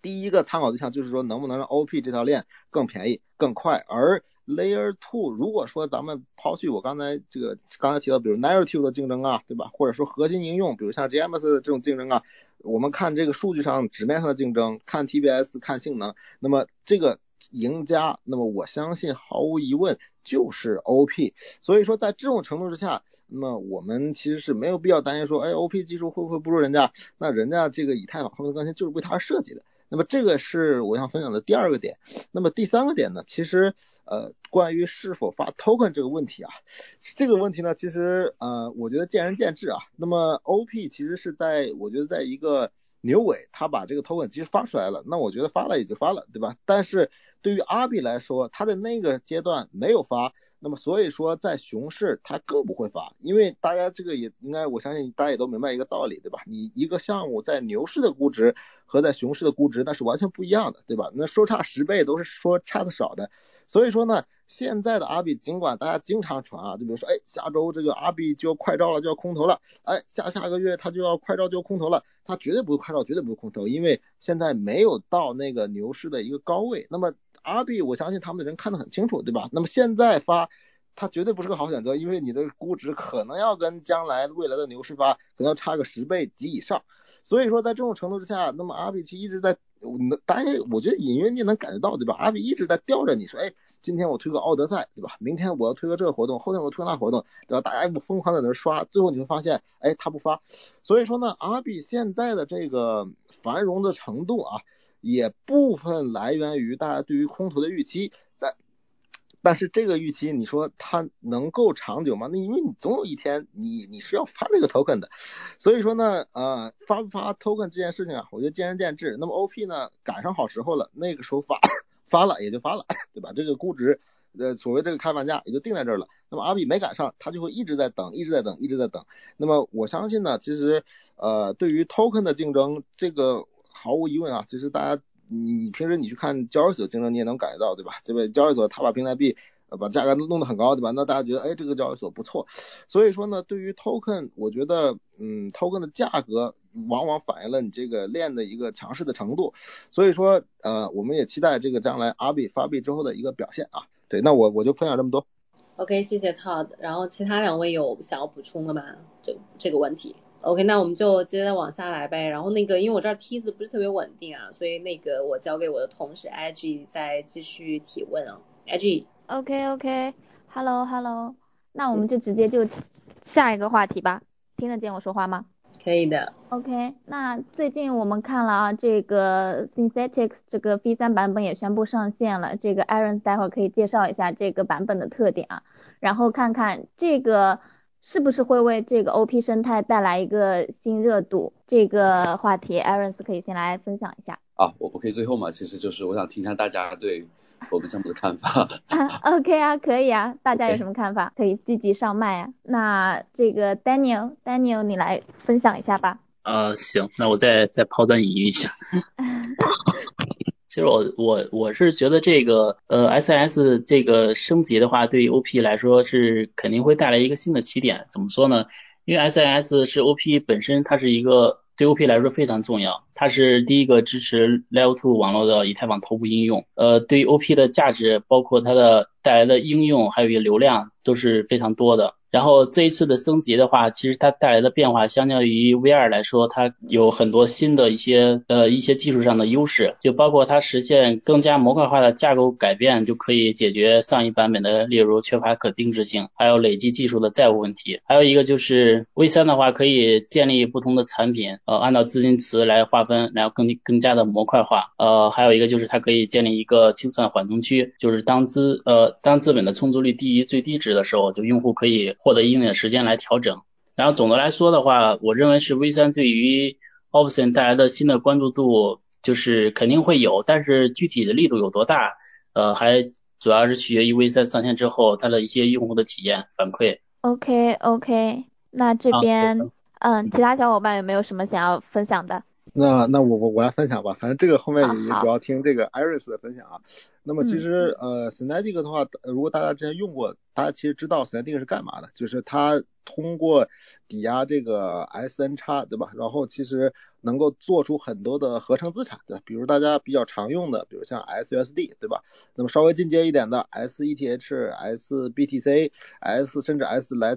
E: 第一个参考对象就是说，能不能让 OP 这条链更便宜、更快？而 Layer Two，如果说咱们抛去我刚才这个刚才提到，比如 Narrative 的竞争啊，对吧？或者说核心应用，比如像 GMS 的这种竞争啊，我们看这个数据上纸面上的竞争，看 TBS，看性能，那么这个赢家，那么我相信毫无疑问就是 OP。所以说在这种程度之下，那么我们其实是没有必要担心说，哎，OP 技术会不会不如人家？那人家这个以太坊后面的更新就是为他设计的。那么这个是我想分享的第二个点。那么第三个点呢？其实呃，关于是否发 token 这个问题啊，这个问题呢，其实呃，我觉得见仁见智啊。那么 OP 其实是在我觉得在一个牛尾，他把这个 token 其实发出来了，那我觉得发了也就发了，对吧？但是对于阿比来说，他的那个阶段没有发。那么所以说，在熊市它更不会发，因为大家这个也应该，我相信大家也都明白一个道理，对吧？你一个项目在牛市的估值和在熊市的估值那是完全不一样的，对吧？那说差十倍都是说差的少的。所以说呢，现在的阿比尽管大家经常传啊，就比如说，哎，下周这个阿比就要快照了，就要空投了，哎，下下个月它就要快照就要空投了，它绝对不会快照，绝对不会空投，因为现在没有到那个牛市的一个高位。那么阿比，我相信他们的人看得很清楚，对吧？那么现在发，它绝对不是个好选择，因为你的估值可能要跟将来未来的牛市发，可能要差个十倍及以上。所以说，在这种程度之下，那么阿比其实一直在，大家我觉得隐约你能感觉到，对吧？阿比一直在吊着你说，哎，今天我推个奥德赛，对吧？明天我要推个这个活动，后天我推那活动，对吧？大家疯狂在那刷，最后你会发现，哎，他不发。所以说呢，阿比现在的这个繁荣的程度啊。也部分来源于大家对于空头的预期，但是这个预期你说它能够长久吗？那因为你总有一天你你是要发这个 token 的，所以说呢，呃，发不发 token 这件事情啊，我觉得见仁见智。那么 OP 呢赶上好时候了，那个时候发 发了也就发了，对吧？这个估值呃所谓这个开盘价也就定在这儿了。那么阿比没赶上，他就会一直在等，一直在等，一直在等。那么我相信呢，其实呃对于 token 的竞争这个。毫无疑问啊，其实大家，你平时你去看交易所竞争，你也能感觉到，对吧？这个交易所他把平台币，把价格弄得很高，对吧？那大家觉得，哎，这个交易所不错。所以说呢，对于 token，我觉得，嗯，token 的价格往往反映了你这个链的一个强势的程度。所以说，呃，我们也期待这个将来阿币发币之后的一个表现啊。对，那我我就分享这么多。
B: OK，谢谢 Todd。然后其他两位有想要补充的吗？这这个问题？OK，那我们就接着往下来呗。然后那个，因为我这儿梯子不是特别稳定啊，所以那个我交给我的同事 IG 再继续提问啊。IG。
G: OK OK，Hello Hello，那我们就直接就下一个话题吧，听得见我说话吗？
B: 可以的。
G: OK，那最近我们看了啊，这个 Synthetics 这个 V3 版本也宣布上线了，这个 Aaron 待会儿可以介绍一下这个版本的特点啊，然后看看这个是不是会为这个 OP 生态带来一个新热度。这个话题 Aaron 可以先来分享一下。
C: 啊，我我可以最后嘛，其实就是我想听一下大家对我们项目的看法。
G: OK 啊，可以啊，大家有什么看法？可以积极上麦啊。那这个 Daniel Daniel 你来分享一下吧。
D: 呃，行，那我再再抛砖引玉一下。其实我我我是觉得这个呃 SIS 这个升级的话，对于 OP 来说是肯定会带来一个新的起点。怎么说呢？因为 SIS 是 OP 本身，它是一个对 OP 来说非常重要，它是第一个支持 Level Two 网络的以太坊头部应用。呃，对于 OP 的价值，包括它的带来的应用，还有一些流量都是非常多的。然后这一次的升级的话，其实它带来的变化，相较于 V2 来说，它有很多新的一些呃一些技术上的优势，就包括它实现更加模块化的架构改变，就可以解决上一版本的，例如缺乏可定制性，还有累积技术的债务问题。还有一个就是 V3 的话，可以建立不同的产品，呃，按照资金池来划分，然后更更加的模块化。呃，还有一个就是它可以建立一个清算缓冲区，就是当资呃当资本的充足率低于最低值的时候，就用户可以。获得一定的时间来调整，然后总的来说的话，我认为是 V 三对于 Option 带来的新的关注度就是肯定会有，但是具体的力度有多大，呃，还主要是取决于 V 三上线之后它的一些用户的体验反馈。
G: OK OK，那这边嗯，其他小伙伴有没有什么想要分享的？
E: 那那我我我来分享吧，反正这个后面也也主要听这个 Iris 的分享啊。那么其实呃 s y n e t i c 的话，如果大家之前用过，大家其实知道 s y n e t i c 是干嘛的，就是它通过抵押这个 SN 叉，对吧？然后其实能够做出很多的合成资产，对吧？比如大家比较常用的，比如像 SUSD，对吧？那么稍微进阶一点的 SETH、SBTC、S 甚至 S Lite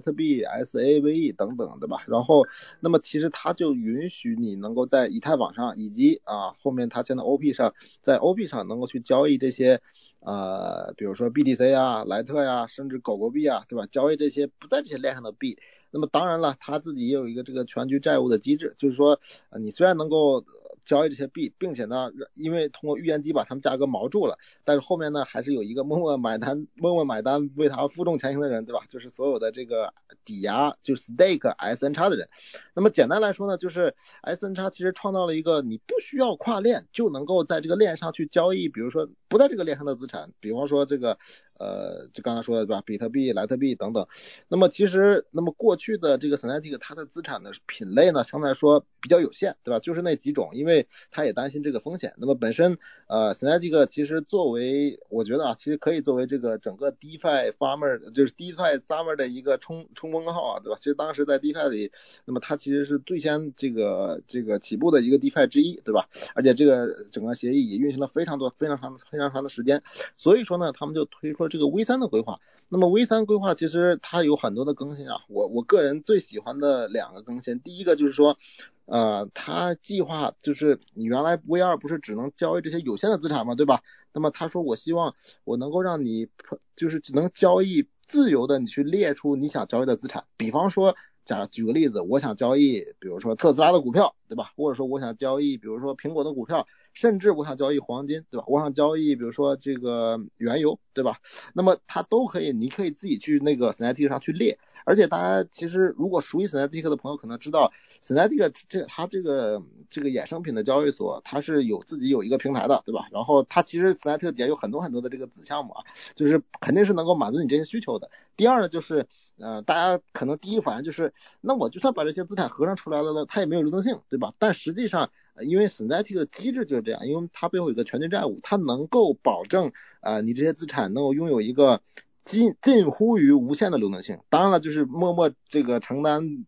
E: SAVE 等等，对吧？然后那么其实它就允许你能够在以太网上以及啊后面它现在 OP 上，在 OP 上能够去交易这些。呃，比如说 BTC 啊、莱特呀，甚至狗狗币啊，对吧？交易这些不在这些链上的币，那么当然了，他自己也有一个这个全局债务的机制，就是说，呃，你虽然能够。交易这些币，并且呢，因为通过预言机把它们价格锚住了，但是后面呢，还是有一个默默买单、默默买单为他负重前行的人，对吧？就是所有的这个抵押，就是 stake SN 叉的人。那么简单来说呢，就是 SN 叉其实创造了一个你不需要跨链就能够在这个链上去交易，比如说不在这个链上的资产，比方说这个。呃，就刚才说的对吧？比特币、莱特币等等。那么其实，那么过去的这个 Synthetic 它的资产的品类呢，相对来说比较有限，对吧？就是那几种，因为它也担心这个风险。那么本身，呃，Synthetic 其实作为，我觉得啊，其实可以作为这个整个 DeFi Farmer，就是 DeFi Summer 的一个冲冲锋号啊，对吧？其实当时在 DeFi 里，那么它其实是最先这个这个起步的一个 DeFi 之一，对吧？而且这个整个协议也运行了非常多、非常长、非常长的时间。所以说呢，他们就推出。这个 V 三的规划，那么 V 三规划其实它有很多的更新啊，我我个人最喜欢的两个更新，第一个就是说，呃，它计划就是你原来 V 二不是只能交易这些有限的资产嘛，对吧？那么他说我希望我能够让你就是能交易自由的，你去列出你想交易的资产，比方说，假举个例子，我想交易，比如说特斯拉的股票，对吧？或者说我想交易，比如说苹果的股票。甚至我想交易黄金，对吧？我想交易，比如说这个原油，对吧？那么它都可以，你可以自己去那个 Synthetix 上去列。而且大家其实如果熟悉 Synthetix 的朋友可能知道，Synthetix 这它这个这个衍生品的交易所，它是有自己有一个平台的，对吧？然后它其实 Synthetix 底下有很多很多的这个子项目啊，就是肯定是能够满足你这些需求的。第二呢，就是呃，大家可能第一反应就是，那我就算把这些资产合成出来了呢，它也没有流动性，对吧？但实际上，因为 synet 的机制就是这样，因为它背后有个全局债务，它能够保证呃你这些资产能够拥有一个近近乎于无限的流动性。当然了，就是默默这个承担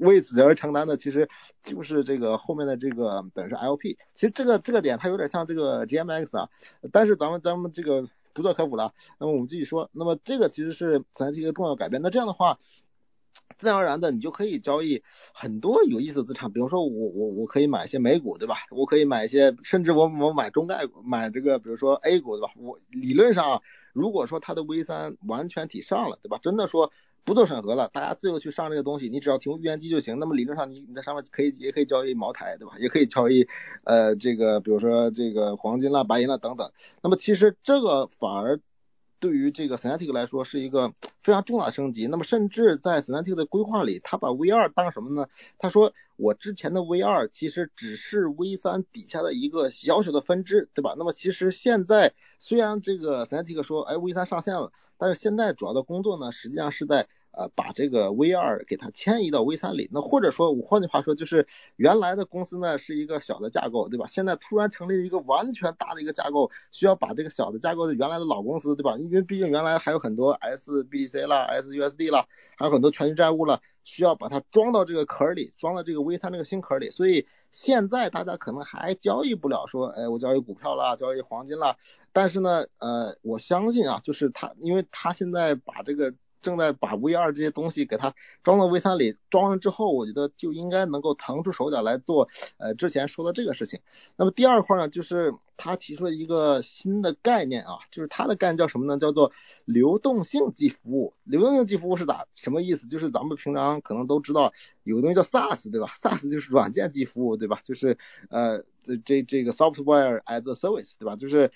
E: 为此而承担的，其实就是这个后面的这个等于是 LP。其实这个这个点它有点像这个 GMX 啊，但是咱们咱们这个不做科普了。那么我们继续说，那么这个其实是 Synthetix 一个重要改变。那这样的话。自然而然的，你就可以交易很多有意思的资产，比如说我我我可以买一些美股，对吧？我可以买一些，甚至我我买中概股，买这个，比如说 A 股，对吧？我理论上，如果说它的 V 三完全体上了，对吧？真的说不做审核了，大家自由去上这个东西，你只要提供预言机就行。那么理论上你你在上面可以也可以交易茅台，对吧？也可以交易呃这个比如说这个黄金啦、白银啦等等。那么其实这个反而。对于这个 Synthetic 来说是一个非常重大的升级。那么甚至在 Synthetic 的规划里，他把 V 二当什么呢？他说我之前的 V 二其实只是 V 三底下的一个小小的分支，对吧？那么其实现在虽然这个 Synthetic 说，哎，V 三上线了，但是现在主要的工作呢，实际上是在。呃，把这个 V 二给它迁移到 V 三里，那或者说，我换句话说，就是原来的公司呢是一个小的架构，对吧？现在突然成立一个完全大的一个架构，需要把这个小的架构的原来的老公司，对吧？因为毕竟原来还有很多 S B C 啦、SUSD 啦，还有很多全局债务了，需要把它装到这个壳里，装到这个 V 三这个新壳里。所以现在大家可能还交易不了，说，哎，我交易股票啦，交易黄金啦。但是呢，呃，我相信啊，就是他，因为他现在把这个。正在把 V 二这些东西给它装到 V 三里，装完之后，我觉得就应该能够腾出手脚来做，呃，之前说的这个事情。那么第二块呢，就是他提出了一个新的概念啊，就是他的概念叫什么呢？叫做流动性即服务。流动性即服务是咋什么意思？就是咱们平常可能都知道有个东西叫 SaaS，对吧？SaaS 就是软件即服务，对吧？就是呃，这这这个 Software as a Service，对吧？就是。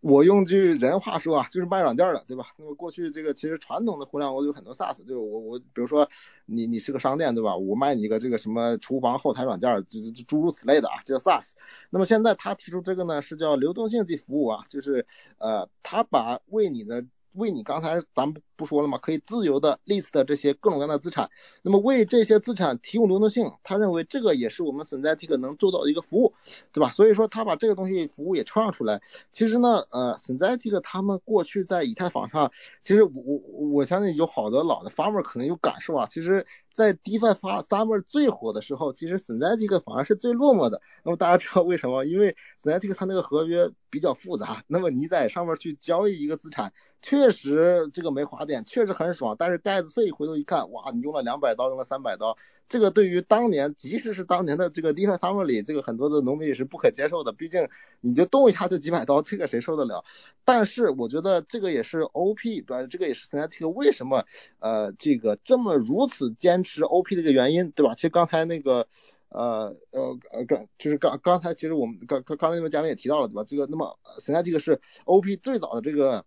E: 我用句人话说啊，就是卖软件的，对吧？那么过去这个其实传统的互联网有很多 SaaS，就是我我比如说你你是个商店，对吧？我卖你一个这个什么厨房后台软件，就就诸如此类的啊，叫 SaaS。那么现在他提出这个呢，是叫流动性及服务啊，就是呃，他把为你的。为你刚才咱们不说了嘛？可以自由的 list 这些各种各样的资产，那么为这些资产提供流动性，他认为这个也是我们 Synthetic 能做到的一个服务，对吧？所以说他把这个东西服务也创出来。其实呢，呃，Synthetic 他们过去在以太坊上，其实我我我相信有好多老的 farmer 可能有感受啊。其实，在 DeFi 发 Summer 最火的时候，其实 Synthetic 反而是最落寞的。那么大家知道为什么？因为 Synthetic 它那个合约比较复杂，那么你在上面去交易一个资产。确实这个没花点，确实很爽。但是盖子费回头一看，哇，你用了两百刀，用了三百刀，这个对于当年，即使是当年的这个 DeFi Summer 里，这个很多的农民也是不可接受的。毕竟你就动一下就几百刀，这个谁受得了？但是我觉得这个也是 OP，对吧？这个也是 s y n t i c 为什么呃这个这么如此坚持 OP 的一个原因，对吧？其实刚才那个呃呃呃刚就是刚刚才其实我们刚刚刚才那位嘉宾也提到了，对吧？这个那么 s y n t i c 是 OP 最早的这个。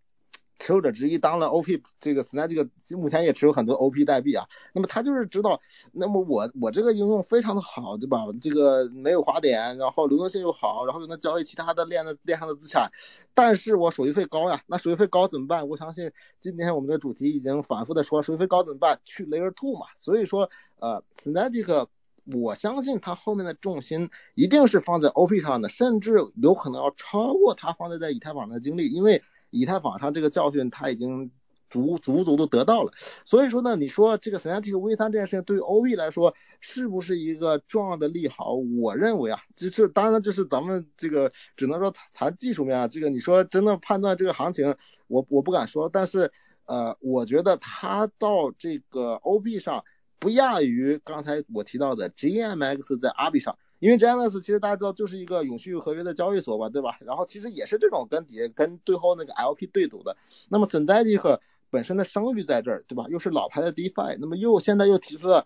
E: 持有者之一当了 OP，这个 Synthetic 目前也持有很多 OP 代币啊。那么他就是知道，那么我我这个应用非常的好，对吧？这个没有滑点，然后流动性又好，然后又能交易其他的链的链上的资产，但是我手续费高呀。那手续费高怎么办？我相信今天我们的主题已经反复的说，手续费高怎么办？去 Layer Two 嘛。所以说，呃，Synthetic，我相信它后面的重心一定是放在 OP 上的，甚至有可能要超过它放在在以太坊的精力，因为。以太坊上这个教训他已经足足足都得到了，所以说呢，你说这个 Synthetic V 三这件事情对于 OB 来说是不是一个重要的利好？我认为啊，就是当然就是咱们这个只能说谈技术面啊，这个你说真的判断这个行情，我我不敢说，但是呃，我觉得它到这个 OB 上不亚于刚才我提到的 GMX 在 RB 上。因为 GMS 其实大家知道就是一个永续合约的交易所吧，对吧？然后其实也是这种跟底下跟最后那个 LP 对赌的。那么 Synthetic 本身的声誉在这儿，对吧？又是老牌的 DeFi，那么又现在又提出了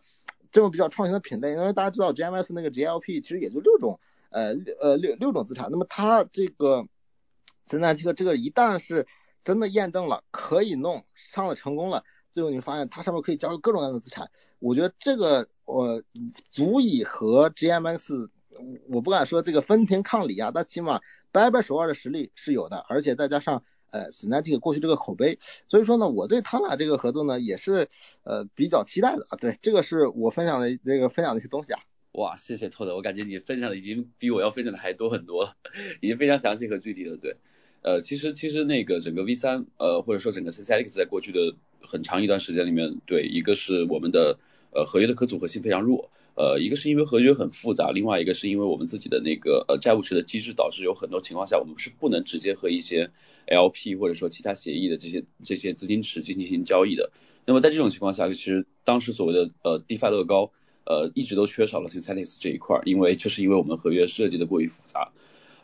E: 这么比较创新的品类。因为大家知道 GMS 那个 GLP 其实也就六种，呃呃六六种资产。那么它这个 Synthetic 这个一旦是真的验证了可以弄上了成功了，最后你发现它上面可以交易各种各样的资产，我觉得这个。我足以和 GMX，我不敢说这个分庭抗礼啊，但起码掰掰手腕的实力是有的，而且再加上呃 Synthetic 过去这个口碑，所以说呢，我对他俩这个合作呢也是呃比较期待的啊。对，这个是我分享的这个分享的一些东西啊。
C: 哇，谢谢 Todd，我感觉你分享的已经比我要分享的还多很多了，已经非常详细和具体了。对，呃，其实其实那个整个 V 三呃或者说整个 Synthetic 在过去的很长一段时间里面，对，一个是我们的。呃，合约的可组合性非常弱，呃，一个是因为合约很复杂，另外一个是因为我们自己的那个呃债务池的机制，导致有很多情况下我们是不能直接和一些 LP 或者说其他协议的这些这些资金池进行交易的。那么在这种情况下，其实当时所谓的呃 DeFi 乐高，呃，一直都缺少了 Synthetic 这一块，因为就是因为我们合约设计的过于复杂。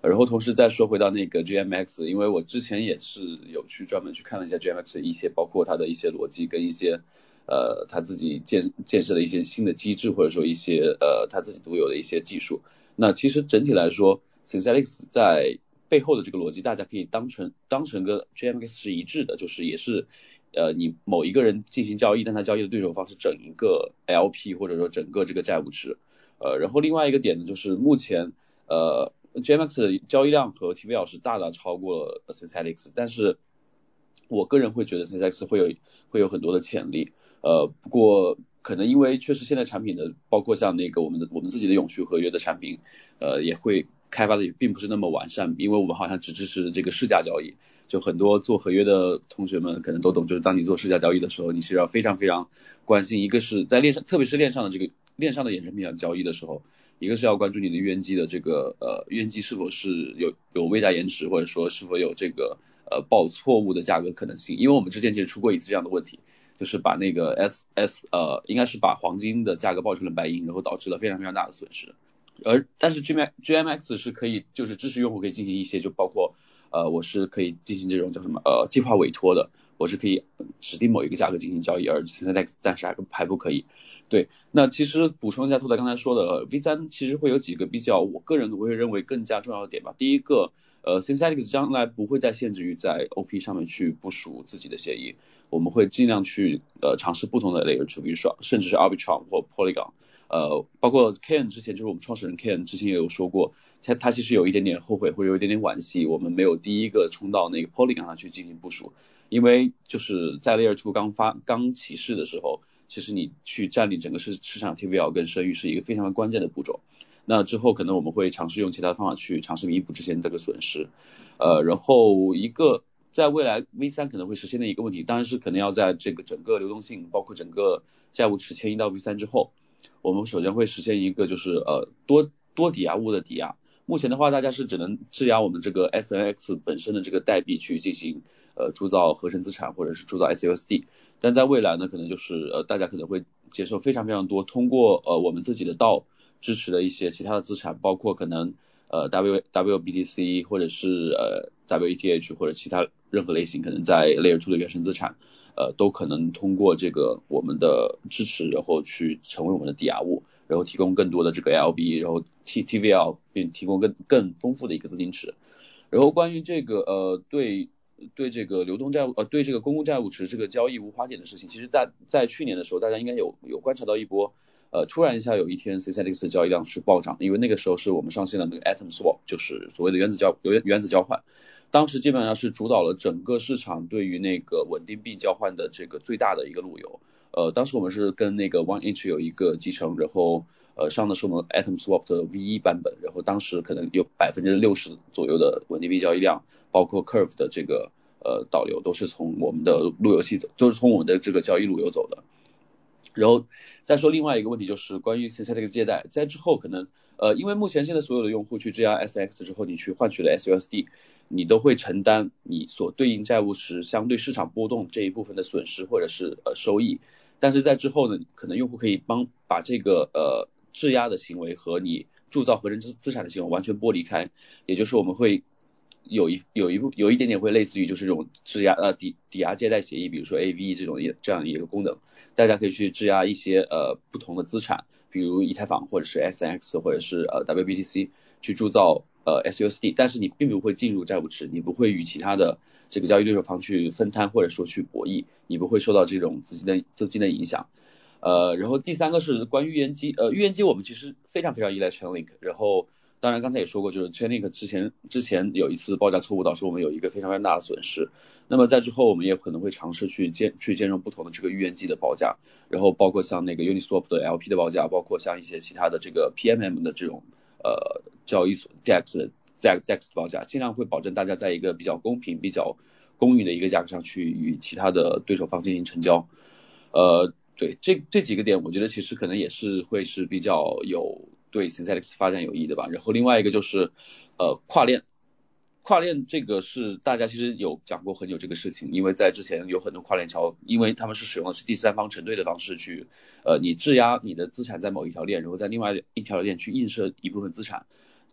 C: 然后同时再说回到那个 GMX，因为我之前也是有去专门去看了一下 GMX 的一些，包括它的一些逻辑跟一些呃他自己建建设的一些新的机制，或者说一些呃他自己独有的一些技术。那其实整体来说，Synthetics 在背后的这个逻辑，大家可以当成当成跟 GMX 是一致的，就是也是呃你某一个人进行交易，但他交易的对手方是整一个 LP 或者说整个这个债务池。呃，然后另外一个点呢，就是目前呃。Gmax 的交易量和 TVL 是大大超过了 Synthetics，但是我个人会觉得 Synthetics 会有会有很多的潜力，呃，不过可能因为确实现在产品的，包括像那个我们的我们自己的永续合约的产品，呃，也会开发的也并不是那么完善，因为我们好像只支持这个市价交易，就很多做合约的同学们可能都懂，就是当你做市价交易的时候，你其实要非常非常关心，一个是在链上，特别是链上的这个链上的衍生品交易的时候。一个是要关注你的预言机的这个呃预言机是否是有有未加延迟，或者说是否有这个呃报错误的价格可能性，因为我们之前其实出过一次这样的问题，就是把那个 S S 呃应该是把黄金的价格报成了白银，然后导致了非常非常大的损失。而但是 G M G M X 是可以就是支持用户可以进行一些就包括呃我是可以进行这种叫什么呃计划委托的，我是可以指定某一个价格进行交易，而 Synthetic 暂时还还不可以。对，那其实补充一下，兔仔刚才说的，V 三其实会有几个比较，我个人我会认为更加重要的点吧。第一个，呃，Synthetics 将来不会再限制于在 OP 上面去部署自己的协议，我们会尽量去呃尝试不同的 Layer 比如说甚至是 Arbitrum 或 Polygon，呃，包括 Ken 之前就是我们创始人 Ken 之前也有说过，他他其实有一点点后悔，或者有一点点惋惜，我们没有第一个冲到那个 Polygon 上去进行部署，因为就是在 Layer Two 刚发刚起势的时候。其实你去占领整个市市场 TVL 跟声誉是一个非常关键的步骤。那之后可能我们会尝试用其他方法去尝试弥补之前这个损失。呃，然后一个在未来 V 三可能会实现的一个问题，当然是可能要在这个整个流动性，包括整个债务池迁移到 V 三之后，我们首先会实现一个就是呃多多抵押物的抵押。目前的话，大家是只能质押我们这个 SNX 本身的这个代币去进行呃铸造合成资产或者是铸造 SUSD。但在未来呢，可能就是呃，大家可能会接受非常非常多，通过呃我们自己的道支持的一些其他的资产，包括可能呃 W WBTC 或者是呃 WETH 或者其他任何类型，可能在 Layer Two 的原生资产，呃都可能通过这个我们的支持，然后去成为我们的抵押物，然后提供更多的这个 LB，然后 T TVL 并提供更更丰富的一个资金池。然后关于这个呃对。对这个流动债务呃，对这个公共债务池这个交易无法点的事情，其实，在在去年的时候，大家应该有有观察到一波，呃，突然一下有一天 c c x 的交易量是暴涨，因为那个时候是我们上线了那个 Atom Swap，就是所谓的原子交原原子交换，当时基本上是主导了整个市场对于那个稳定币交换的这个最大的一个路由，呃，当时我们是跟那个 One Inch 有一个集成，然后呃上的是我们 Atom Swap 的 V 一版本，然后当时可能有百分之六十左右的稳定币交易量。包括 Curve 的这个呃导流都是从我们的路由器走，都是从我们的这个交易路由走的。然后再说另外一个问题，就是关于 Synthetic 借贷，在之后可能呃，因为目前现在所有的用户去质押 SX 之后，你去换取了 SUSD，你都会承担你所对应债务时相对市场波动这一部分的损失或者是呃收益。但是在之后呢，可能用户可以帮把这个呃质押的行为和你铸造合成资资产的行为完全剥离开，也就是我们会。有一有一部有一点点会类似于就是这种质押呃抵抵押借贷协议，比如说 AV 这种一这样一个功能，大家可以去质押一些呃不同的资产，比如以太坊或者是 SNX 或者是呃 WBTC 去铸造呃 SUSD，但是你并不会进入债务池，你不会与其他的这个交易对手方去分摊或者说去博弈，你不会受到这种资金的资金的影响。呃，然后第三个是关于预言机，呃预言机我们其实非常非常依赖 Chainlink，然后。当然，刚才也说过，就是 Chainlink 之前之前有一次报价错误，导致我们有一个非常非常大的损失。那么在之后，我们也可能会尝试去兼去兼容不同的这个预言机的报价，然后包括像那个 Uniswap 的 LP 的报价，包括像一些其他的这个 PMM 的这种呃交易所 DEX DEX DEX 的报价，尽量会保证大家在一个比较公平、比较公允的一个价格上去与其他的对手方进行成交。呃，对，这这几个点，我觉得其实可能也是会是比较有。对 Synthetics 发展有益的吧，然后另外一个就是呃跨链，跨链这个是大家其实有讲过很久这个事情，因为在之前有很多跨链桥，因为他们是使用的是第三方承兑的方式去呃你质押你的资产在某一条链，然后在另外一条链去映射一部分资产，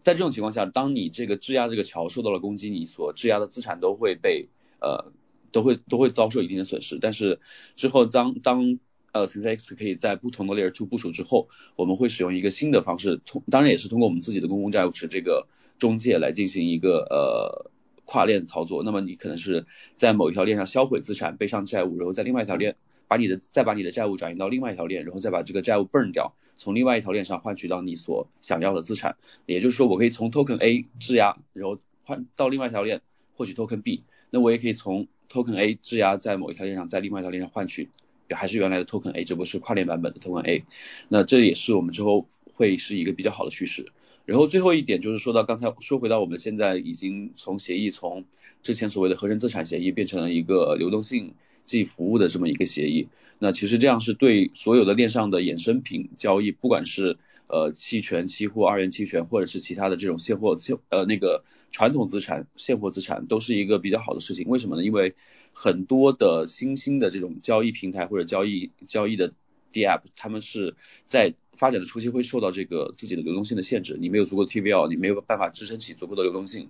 C: 在这种情况下，当你这个质押这个桥受到了攻击，你所质押的资产都会被呃都会都会遭受一定的损失。但是之后当当呃 c c x 可以在不同的 Layer 2部署之后，我们会使用一个新的方式，通当然也是通过我们自己的公共债务池这个中介来进行一个呃跨链操作。那么你可能是在某一条链上销毁资产，背上债务，然后在另外一条链把你的再把你的债务转移到另外一条链，然后再把这个债务 burn 掉，从另外一条链上换取到你所想要的资产。也就是说，我可以从 Token A 质押，然后换到另外一条链获取 Token B，那我也可以从 Token A 质押在某一条链上，在另外一条链上换取。还是原来的 Token A，只不是跨链版本的 Token A，那这也是我们之后会是一个比较好的趋势。然后最后一点就是说到刚才说回到我们现在已经从协议从之前所谓的合成资产协议变成了一个流动性即服务的这么一个协议，那其实这样是对所有的链上的衍生品交易，不管是呃期权、期货、二元期权，或者是其他的这种现货、现呃那个传统资产、现货资产，都是一个比较好的事情。为什么呢？因为很多的新兴的这种交易平台或者交易交易的 D App，他们是在发展的初期会受到这个自己的流动性的限制，你没有足够的 TVL，你没有办法支撑起足够的流动性，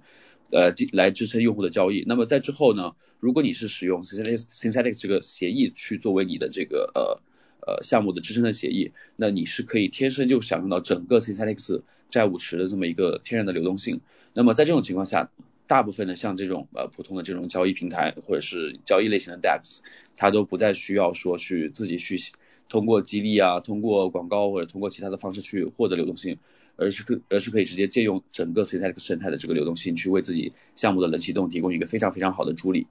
C: 呃，来支撑用户的交易。那么在之后呢，如果你是使用 Synthetic Synthetic 这个协议去作为你的这个呃呃项目的支撑的协议，那你是可以天生就享用到整个 Synthetic 债务池的这么一个天然的流动性。那么在这种情况下，大部分的像这种呃普通的这种交易平台或者是交易类型的 DEX，它都不再需要说去自己去通过激励啊，通过广告或者通过其他的方式去获得流动性，而是可而是可以直接借用整个 Synthetic 生态的这个流动性去为自己项目的冷启动提供一个非常非常好的助力。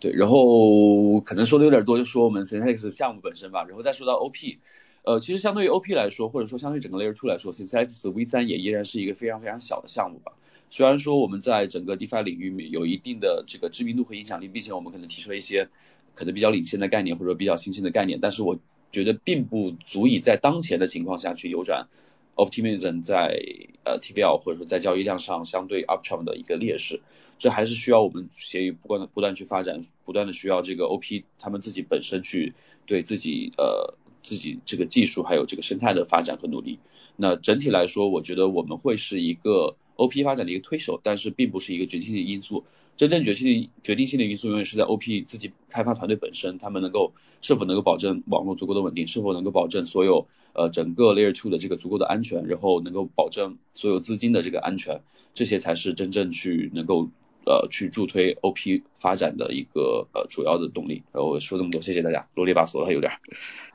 C: 对，然后可能说的有点多，就说我们 Synthetic 项目本身吧，然后再说到 OP，呃，其实相对于 OP 来说，或者说相对于整个 Layer Two 来说，Synthetic V3 也依然是一个非常非常小的项目吧。虽然说我们在整个 DeFi 领域有一定的这个知名度和影响力，并且我们可能提出了一些可能比较领先的概念或者比较新兴的概念，但是我觉得并不足以在当前的情况下去扭转 Optimism 在呃 TVL 或者说在交易量上相对 Uptrend 的一个劣势。这还是需要我们协议不断的不断去发展，不断的需要这个 OP 他们自己本身去对自己呃自己这个技术还有这个生态的发展和努力。那整体来说，我觉得我们会是一个。OP 发展的一个推手，但是并不是一个决定性的因素。真正决定决定性的因素永远是在 OP 自己开发团队本身，他们能够是否能够保证网络足够的稳定，是否能够保证所有呃整个 Layer Two 的这个足够的安全，然后能够保证所有资金的这个安全，这些才是真正去能够呃去助推 OP 发展的一个呃主要的动力。然后说这么多，谢谢大家，啰里吧嗦了有点。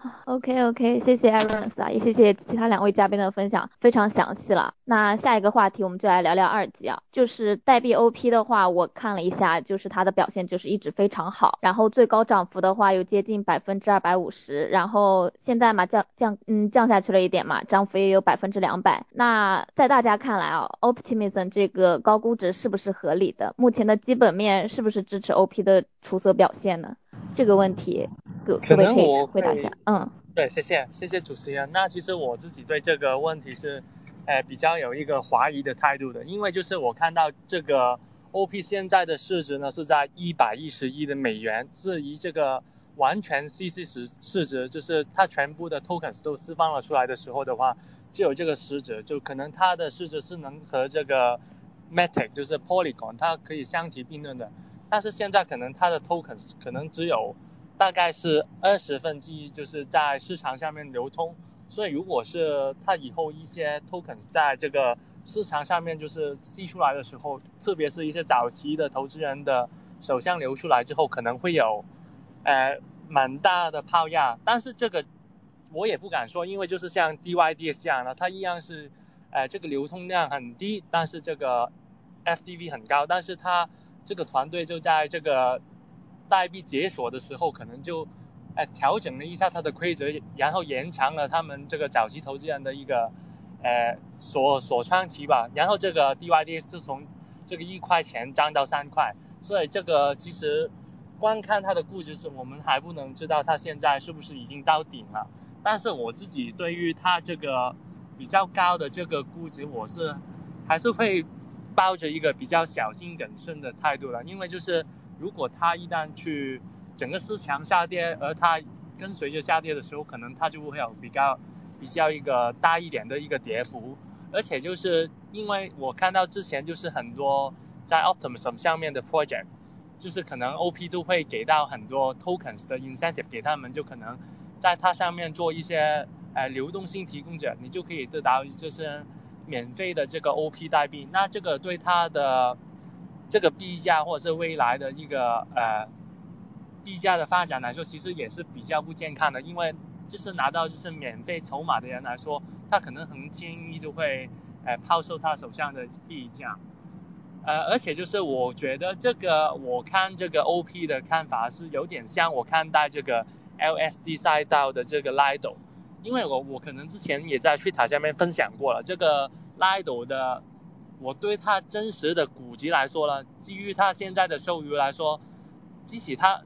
G: OK OK，谢谢 Aaron 啊，也谢谢其他两位嘉宾的分享，非常详细了。那下一个话题我们就来聊聊二级啊，就是代币 OP 的话，我看了一下，就是它的表现就是一直非常好，然后最高涨幅的话有接近百分之二百五十，然后现在嘛降降嗯降下去了一点嘛，涨幅也有百分之两百。那在大家看来啊，Optimism 这个高估值是不是合理的？目前的基本面是不是支持 OP 的出色表现呢？这个问题，各可能我回答一下。嗯，
F: 对，谢谢，谢谢主持人。那其实我自己对这个问题是，呃，比较有一个怀疑的态度的，因为就是我看到这个 OP 现在的市值呢是在一百一十亿的美元，至于这个完全 CC 市市值，就是它全部的 tokens 都释放了出来的时候的话，就有这个市值，就可能它的市值是能和这个 Matic 就是 Polygon 它可以相提并论的。但是现在可能它的 tokens 可能只有大概是二十分之一，就是在市场上面流通。所以如果是它以后一些 tokens 在这个市场上面就是吸出来的时候，特别是一些早期的投资人的手上流出来之后，可能会有呃蛮大的抛压。但是这个我也不敢说，因为就是像 DYD 这样的，它一样是呃这个流通量很低，但是这个 FDV 很高，但是它这个团队就在这个代币解锁的时候，可能就哎调整了一下它的规则，然后延长了他们这个早期投资人的一个呃锁锁仓期吧。然后这个 DYD 就从这个一块钱涨到三块，所以这个其实光看它的估值是我们还不能知道它现在是不是已经到顶了。但是我自己对于它这个比较高的这个估值，我是还是会。抱着一个比较小心谨慎的态度了，因为就是如果它一旦去整个市场下跌，而它跟随着下跌的时候，可能它就会有比较比较一个大一点的一个跌幅。而且就是因为我看到之前就是很多在 Optimism 上面的 project，就是可能 OP 都会给到很多 tokens 的 incentive 给他们，就可能在它上面做一些呃流动性提供者，你就可以得到就是免费的这个 OP 代币。那这个对它的这个币价或者是未来的一个呃币价的发展来说，其实也是比较不健康的，因为就是拿到就是免费筹码的人来说。他可能很轻易就会，呃，抛售他手上的币价，呃，而且就是我觉得这个，我看这个 OP 的看法是有点像我看待这个 LSD 赛道的这个 Lido，因为我我可能之前也在 Twitter 下面分享过了，这个 Lido 的，我对它真实的股值来说呢，基于它现在的收益来说，即使它。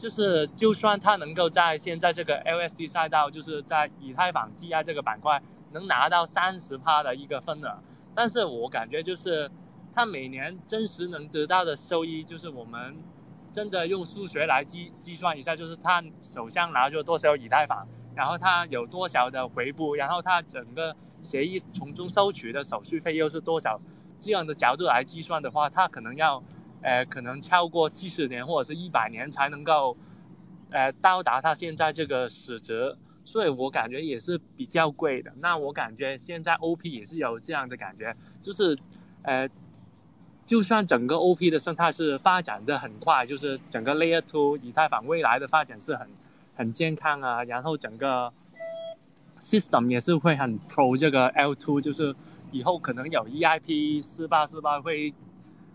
F: 就是就算它能够在现在这个 LSD 赛道，就是在以太坊质押这个板块能拿到三十趴的一个份额，但是我感觉就是它每年真实能得到的收益，就是我们真的用数学来计计算一下，就是它手上拿着多少以太坊，然后它有多少的回补，然后它整个协议从中收取的手续费又是多少，这样的角度来计算的话，它可能要。呃，可能超过七十年或者是一百年才能够，呃，到达它现在这个市值，所以我感觉也是比较贵的。那我感觉现在 OP 也是有这样的感觉，就是，呃，就算整个 OP 的生态是发展的很快，就是整个 Layer Two 以太坊未来的发展是很很健康啊，然后整个 System 也是会很 Pro 这个 L2，就是以后可能有 EIP 四八四八会。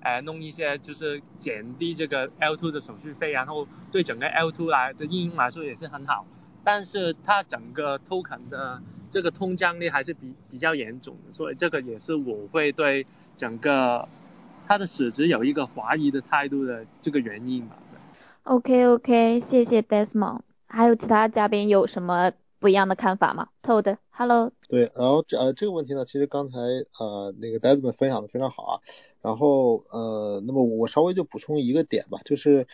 F: 呃，弄一些就是减低这个 L2 的手续费，然后对整个 L2 来的应用来说也是很好。但是它整个 token 的这个通胀率还是比比较严重的，所以这个也是我会对整个它的市值有一个怀疑的态度的这个原因吧。对。
G: OK OK，谢谢 Desmond。还有其他嘉宾有什么不一样的看法吗？Toad，Hello。
E: 对，然后这呃这个问题呢，其实刚才呃那个呆子们分享的非常好啊。然后呃，那么我稍微就补充一个点吧，就是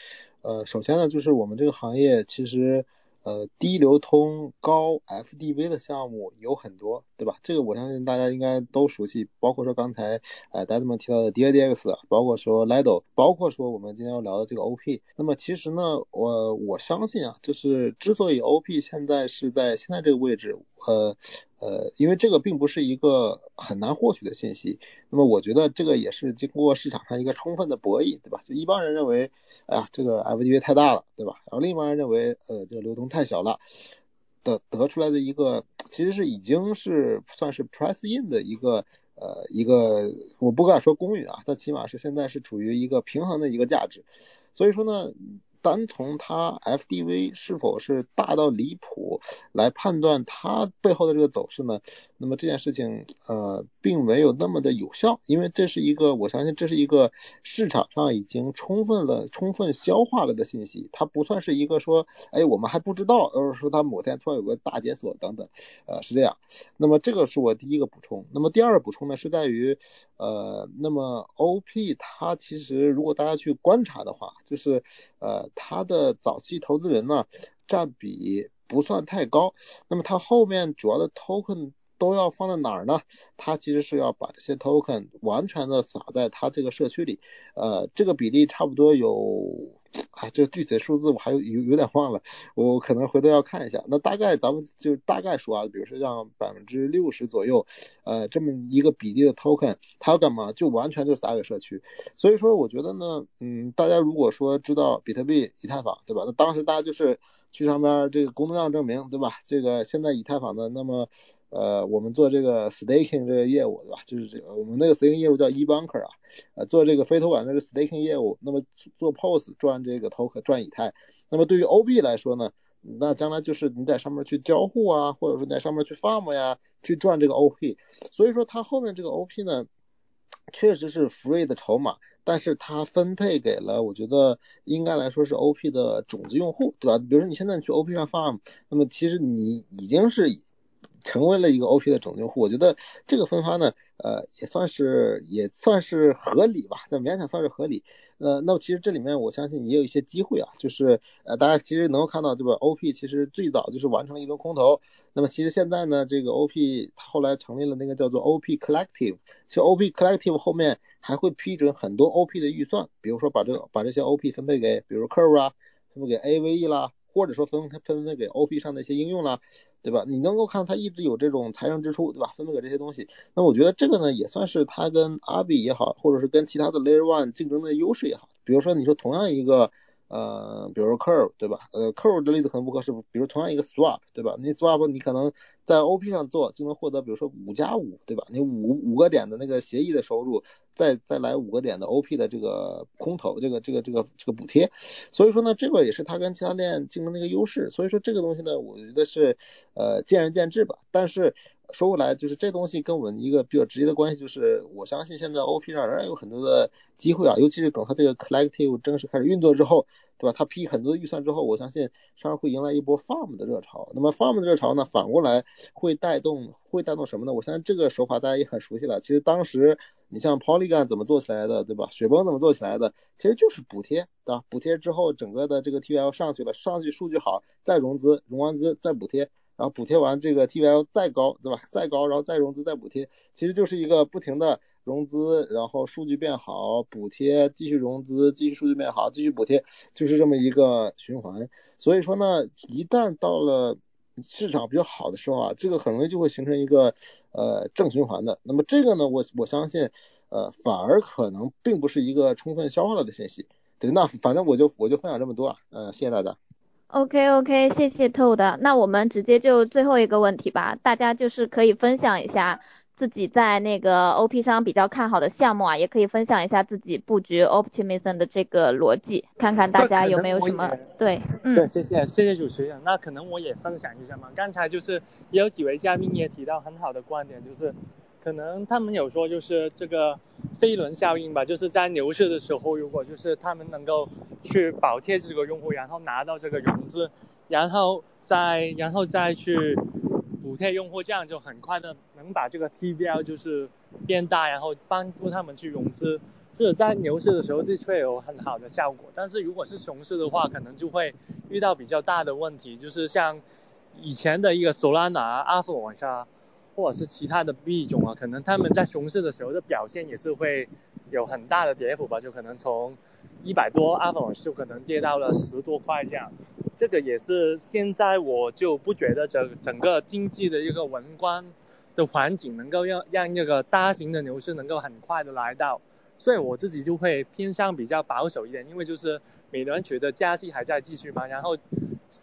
E: 呃，首先呢，就是我们这个行业其实呃低流通高 FDV 的项目有很多，对吧？这个我相信大家应该都熟悉，包括说刚才呃戴子们提到的 DADX，包括说 Lido，包括说我们今天要聊的这个 OP。那么其实呢，我我相信啊，就是之所以 OP 现在是在现在这个位置，呃。呃，因为这个并不是一个很难获取的信息，那么我觉得这个也是经过市场上一个充分的博弈，对吧？就一帮人认为，哎呀，这个 FDV 太大了，对吧？然后另一帮人认为，呃，这个流通太小了，得得出来的一个，其实是已经是算是 price in 的一个，呃，一个我不敢说公允啊，但起码是现在是处于一个平衡的一个价值，所以说呢。单从它 FDV 是否是大到离谱来判断它背后的这个走势呢？那么这件事情呃并没有那么的有效，因为这是一个我相信这是一个市场上已经充分了、充分消化了的信息，它不算是一个说哎我们还不知道，而是说它某天突然有个大解锁等等，呃是这样。那么这个是我第一个补充。那么第二个补充呢是在于呃那么 OP 它其实如果大家去观察的话，就是呃。它的早期投资人呢，占比不算太高。那么它后面主要的 token 都要放在哪儿呢？它其实是要把这些 token 完全的撒在它这个社区里。呃，这个比例差不多有。啊，这个具体的数字我还有有有点忘了，我可能回头要看一下。那大概咱们就大概说啊，比如说像百分之六十左右，呃，这么一个比例的 token，它要干嘛？就完全就撒给社区。所以说，我觉得呢，嗯，大家如果说知道比特币、以太坊，对吧？那当时大家就是去上面这个功能量证明，对吧？这个现在以太坊的那么。呃，我们做这个 staking 这个业务，对吧？就是这个我们那个 staking 业务叫 eBanker 啊，呃，做这个非托管这个 staking 业务，那么做 POS 赚这个 token 赚以太。那么对于 OB 来说呢，那将来就是你在上面去交互啊，或者说在上面去 farm 呀，去赚这个 OP。所以说它后面这个 OP 呢，确实是 free 的筹码，但是它分配给了，我觉得应该来说是 OP 的种子用户，对吧？比如说你现在去 OP 上 farm，那么其实你已经是。成为了一个 OP 的总用户，我觉得这个分发呢，呃，也算是也算是合理吧，这勉强算是合理。呃，那么其实这里面我相信也有一些机会啊，就是呃，大家其实能够看到，对吧？OP 其实最早就是完成了一轮空投，那么其实现在呢，这个 OP 后来成立了那个叫做 OP Collective，其实 OP Collective 后面还会批准很多 OP 的预算，比如说把这个把这些 OP 分配给，比如 Curve 啊，分配给 AVE 啦，或者说分分配给 OP 上的一些应用啦。对吧？你能够看它一直有这种财政支出，对吧？分配给这些东西，那我觉得这个呢，也算是它跟阿比也好，或者是跟其他的 Layer One 竞争的优势也好。比如说，你说同样一个。呃，比如说 Curve 对吧？呃，Curve 的例子可能不合适，比如同样一个 Swap 对吧？你 Swap 你可能在 OP 上做就能获得，比如说五加五对吧？你五五个点的那个协议的收入，再再来五个点的 OP 的这个空投，这个这个这个这个补贴。所以说呢，这个也是它跟其他店竞争的一个优势。所以说这个东西呢，我觉得是呃见仁见智吧。但是说回来，就是这东西跟我们一个比较直接的关系，就是我相信现在 OP 上仍然有很多的机会啊，尤其是等它这个 Collective 正式开始运作之后，对吧？它批很多的预算之后，我相信上会迎来一波 Farm 的热潮。那么 Farm 的热潮呢，反过来会带动会带动什么呢？我相信这个手法大家也很熟悉了。其实当时你像 Polygon 怎么做起来的，对吧？雪崩怎么做起来的？其实就是补贴，对吧？补贴之后，整个的这个 TVL 上去了，上去数据好，再融资，融完资再补贴。然后补贴完这个 TVL 再高，对吧？再高，然后再融资再补贴，其实就是一个不停的融资，然后数据变好，补贴，继续融资，继续数据变好，继续补贴，就是这么一个循环。所以说呢，一旦到了市场比较好的时候啊，这个很容易就会形成一个呃正循环的。那么这个呢，我我相信呃反而可能并不是一个充分消化了的信息。对，那反正我就我就分享这么多啊，呃，谢谢大家。
G: OK OK，谢谢 Toad。那我们直接就最后一个问题吧，大家就是可以分享一下自己在那个 OP 上比较看好的项目啊，也可以分享一下自己布局 Optimism 的这个逻辑，看看大家有没有什么对，嗯。
F: 对，谢谢谢谢主持人。那可能我也分享一下嘛，刚才就是也有几位嘉宾也提到很好的观点，就是。可能他们有说就是这个飞轮效应吧，就是在牛市的时候，如果就是他们能够去保贴这个用户，然后拿到这个融资，然后再然后再去补贴用户，这样就很快的能把这个 TVL 就是变大，然后帮助他们去融资。这在牛市的时候的确有很好的效果，但是如果是熊市的话，可能就会遇到比较大的问题，就是像以前的一个 Solana、阿弗往下。或者是其他的币种啊，可能他们在熊市的时候的表现也是会有很大的跌幅吧，就可能从一百多阿粉就可能跌到了十多块这样。这个也是现在我就不觉得整整个经济的一个宏观的环境能够让让那个大型的牛市能够很快的来到，所以我自己就会偏向比较保守一点，因为就是美联储的加息还在继续嘛，然后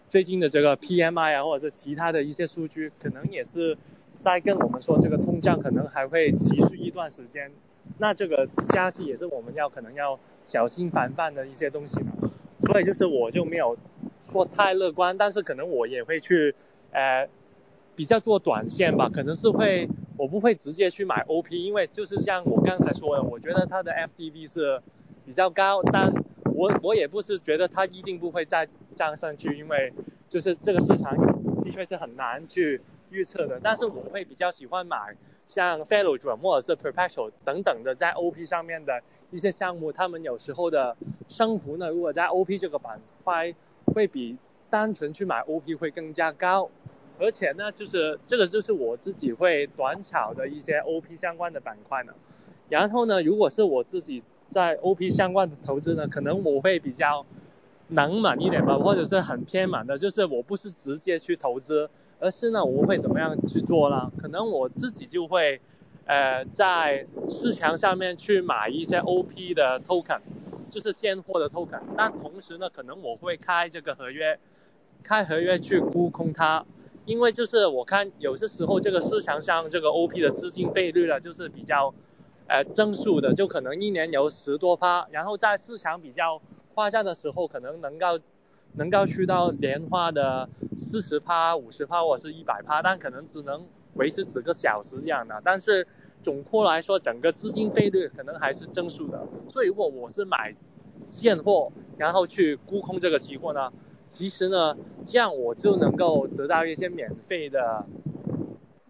F: 最近的这个 PMI 啊或者是其他的一些数据可能也是。在跟我们说这个通胀可能还会持续一段时间，那这个加息也是我们要可能要小心防范的一些东西嘛。所以就是我就没有说太乐观，但是可能我也会去呃比较做短线吧，可能是会我不会直接去买 OP，因为就是像我刚才说的，我觉得它的 FDV 是比较高，但我我也不是觉得它一定不会再涨上去，因为就是这个市场的确是很难去。预测的，但是我会比较喜欢买像 Fellow 转或者是 Perpetual 等等的在 OP 上面的一些项目，他们有时候的升幅呢，如果在 OP 这个板块会比单纯去买 OP 会更加高，而且呢，就是这个就是我自己会短炒的一些 OP 相关的板块呢。然后呢，如果是我自己在 OP 相关的投资呢，可能我会比较冷满一点吧，或者是很偏满的，就是我不是直接去投资。而是呢，我会怎么样去做呢？可能我自己就会，呃，在市场上面去买一些 OP 的 token，就是现货的 token。但同时呢，可能我会开这个合约，开合约去沽空它。因为就是我看有些时候这个市场上这个 OP 的资金费率呢，就是比较，呃，增速的，就可能一年有十多趴，然后在市场比较夸张的时候，可能能够。能够去到年化的四十趴、五十趴或者是一百趴，但可能只能维持几个小时这样的。但是总括来说，整个资金费率可能还是正数的。所以如果我是买现货，然后去沽空这个期货呢，其实呢，这样我就能够得到一些免费的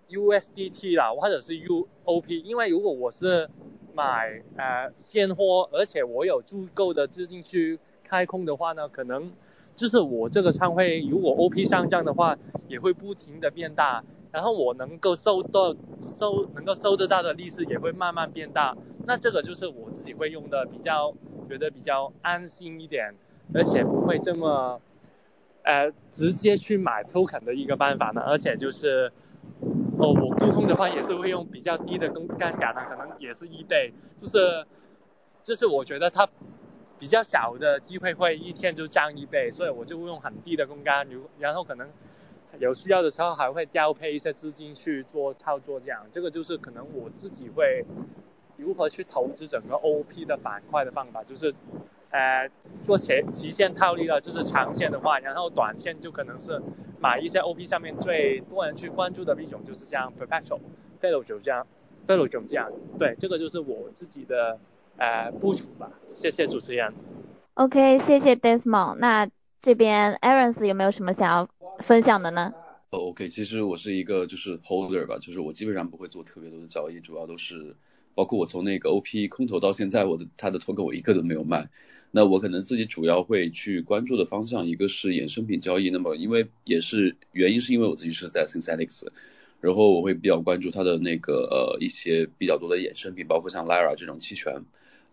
F: USDT 啦，或者是 UOP，因为如果我是买呃现货，而且我有足够的资金去开空的话呢，可能就是我这个仓位如果 OP 上涨的话，也会不停的变大，然后我能够收到收能够收得到的利息也会慢慢变大，那这个就是我自己会用的比较觉得比较安心一点，而且不会这么呃直接去买 token 的一个办法呢，而且就是。哦，我沟通的话也是会用比较低的杠杠杆的，可能也是一倍，就是就是我觉得它比较小的机会会一天就涨一倍，所以我就用很低的杠杆，如然后可能有需要的时候还会调配一些资金去做操作，这样这个就是可能我自己会如何去投资整个 OP 的板块的方法，就是呃做前极限套利了，就是长线的话，然后短线就可能是。买一些 OP 上面最多人去关注的一种，就是像 Perpetual、Fellow 这样、Fellow 这样，对，这个就是我自己的呃部署吧。谢谢主持人。
G: OK，谢谢 Desmond。那这边 Aaron 有没有什么想要分享的呢？
C: 哦，OK，其实我是一个就是 Holder 吧，就是我基本上不会做特别多的交易，主要都是包括我从那个 OP 空投到现在，我的他的 Token 我一个都没有卖。那我可能自己主要会去关注的方向，一个是衍生品交易。那么因为也是原因是因为我自己是在 Synthetics，然后我会比较关注它的那个呃一些比较多的衍生品，包括像 Lyra 这种期权，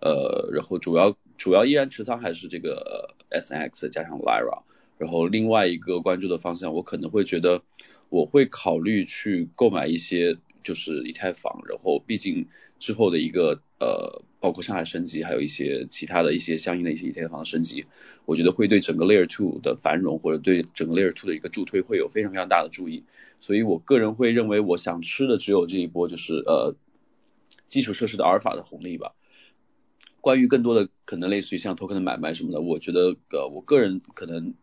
C: 呃，然后主要主要依然持仓还是这个 SNX 加上 Lyra。然后另外一个关注的方向，我可能会觉得我会考虑去购买一些就是以太坊，然后毕竟之后的一个呃。包括上海升级，还有一些其他的一些相应的一些以太坊的升级，我觉得会对整个 Layer Two 的繁荣或者对整个 Layer Two 的一个助推会有非常非常大的注意。所以我个人会认为，我想吃的只有这一波就是呃基础设施的阿尔法的红利吧。关于更多的可能类似于像 Token 的买卖什么的，我觉得呃我个人可能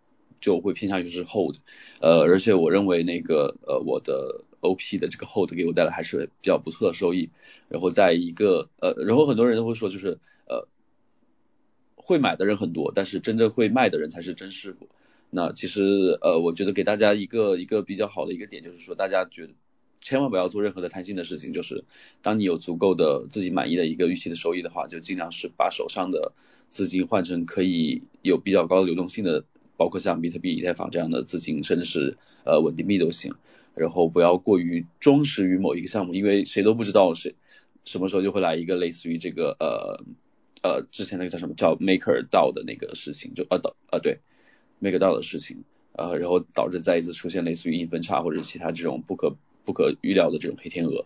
C: 就会偏向于是 Hold，呃而且我认为那个呃我的。OP 的这个 hold 给我带来还是比较不错的收益，然后在一个呃，然后很多人都会说就是呃，会买的人很多，但是真正会卖的人才是真师傅。那其实呃，我觉得给大家一个一个比较好的一个点就是说，大家觉得千万不要做任何的贪心的事情，就是当你有足够的自己满意的一个预期的收益的话，就尽量是把手上的资金换成可以有比较高的流动性的，包括像比特币、以太坊这样的资金，甚至是呃稳定币都行。然后不要过于忠实于某一个项目，因为谁都不知道谁什么时候就会来一个类似于这个呃呃之前那个叫什么叫 Maker 道的那个事情，就呃的呃对 Maker 道的事情，呃然后导致再一次出现类似于硬分叉或者其他这种不可不可预料的这种黑天鹅，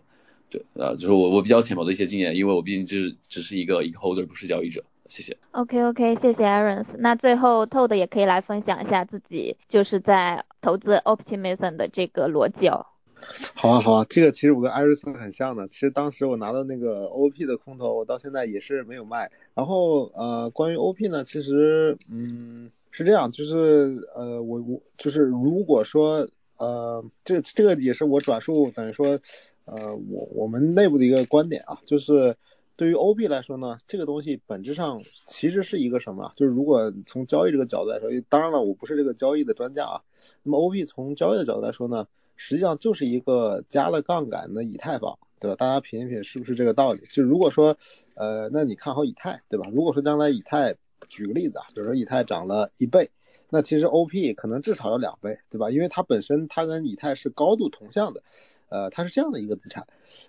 C: 对啊就是我我比较浅薄的一些经验，因为我毕竟就是只是一个一个 Holder 不是交易者。谢谢。
G: OK OK，谢谢 Aaron。那最后 Todd 也可以来分享一下自己就是在投资 Optimism 的这个逻辑哦。
E: 好啊好啊，这个其实我跟艾瑞森很像的。其实当时我拿到那个 OP 的空投，我到现在也是没有卖。然后呃，关于 OP 呢，其实嗯是这样，就是呃我我就是如果说呃这这个也是我转述等于说呃我我们内部的一个观点啊，就是。对于 O B 来说呢，这个东西本质上其实是一个什么？就是如果从交易这个角度来说，当然了，我不是这个交易的专家啊。那么 O B 从交易的角度来说呢，实际上就是一个加了杠杆的以太坊，对吧？大家品一品是不是这个道理？就如果说，呃，那你看好以太，对吧？如果说将来以太，举个例子啊，比如说以太涨了一倍。那其实 OP 可能至少要两倍，对吧？因为它本身它跟以太是高度同向的，呃，它是这样的一个资产。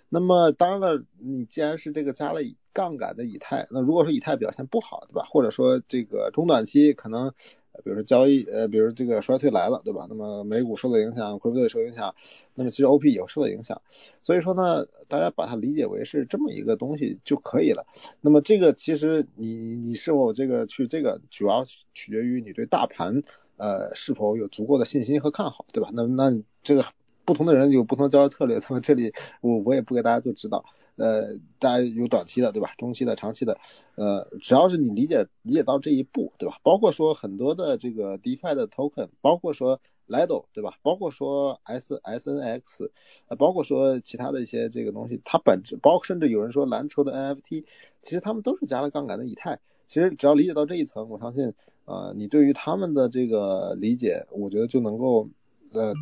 E: 那么当然了，你既然是这个加了杠杆的以太，那如果说以太表现不好，对吧？或者说这个中短期可能。比如说交易，呃，比如这个衰退来了，对吧？那么美股受到影响，亏也受影响，那么其实 OP 也会受到影响。所以说呢，大家把它理解为是这么一个东西就可以了。那么这个其实你你是否这个去这个主要取决于你对大盘呃是否有足够的信心和看好，对吧？那那这个不同的人有不同的交易策略，那么这里我我也不给大家做指导。呃，大家有短期的，对吧？中期的、长期的，呃，只要是你理解理解到这一步，对吧？包括说很多的这个 DeFi 的 Token，包括说 Lido，对吧？包括说 S SNX，呃，包括说其他的一些这个东西，它本质，包括甚至有人说蓝筹的 NFT，其实他们都是加了杠杆的以太。其实只要理解到这一层，我相信，呃，你对于他们的这个理解，我觉得就能够，呃。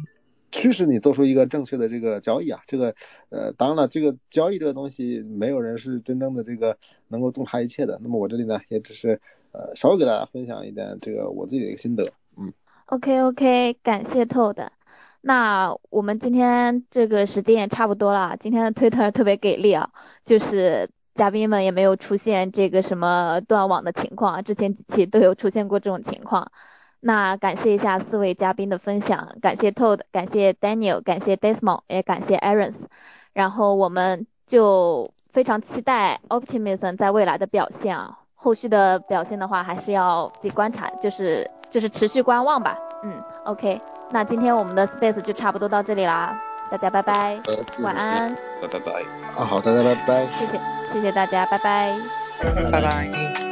E: 驱使你做出一个正确的这个交易啊。这个呃，当然了，这个交易这个东西，没有人是真正的这个能够洞察一切的。那么我这里呢，也只是呃，稍微给大家分享一点这个我自己的一个心得。嗯。
G: OK OK，感谢透的。那我们今天这个时间也差不多了，今天的推特特别给力啊，就是嘉宾们也没有出现这个什么断网的情况，之前几期都有出现过这种情况。那感谢一下四位嘉宾的分享，感谢 Todd，感谢 Daniel，感谢 Desmond，也感谢 Aaron。然后我们就非常期待 Optimism 在未来的表现啊，后续的表现的话还是要自己观察，就是就是持续观望吧。嗯，OK。那今天我们的 space 就差不多到这里啦，大家拜拜，晚安，
C: 拜拜拜，
E: 啊好，大家拜拜，
G: 谢谢谢谢大家，拜拜，
F: 拜拜。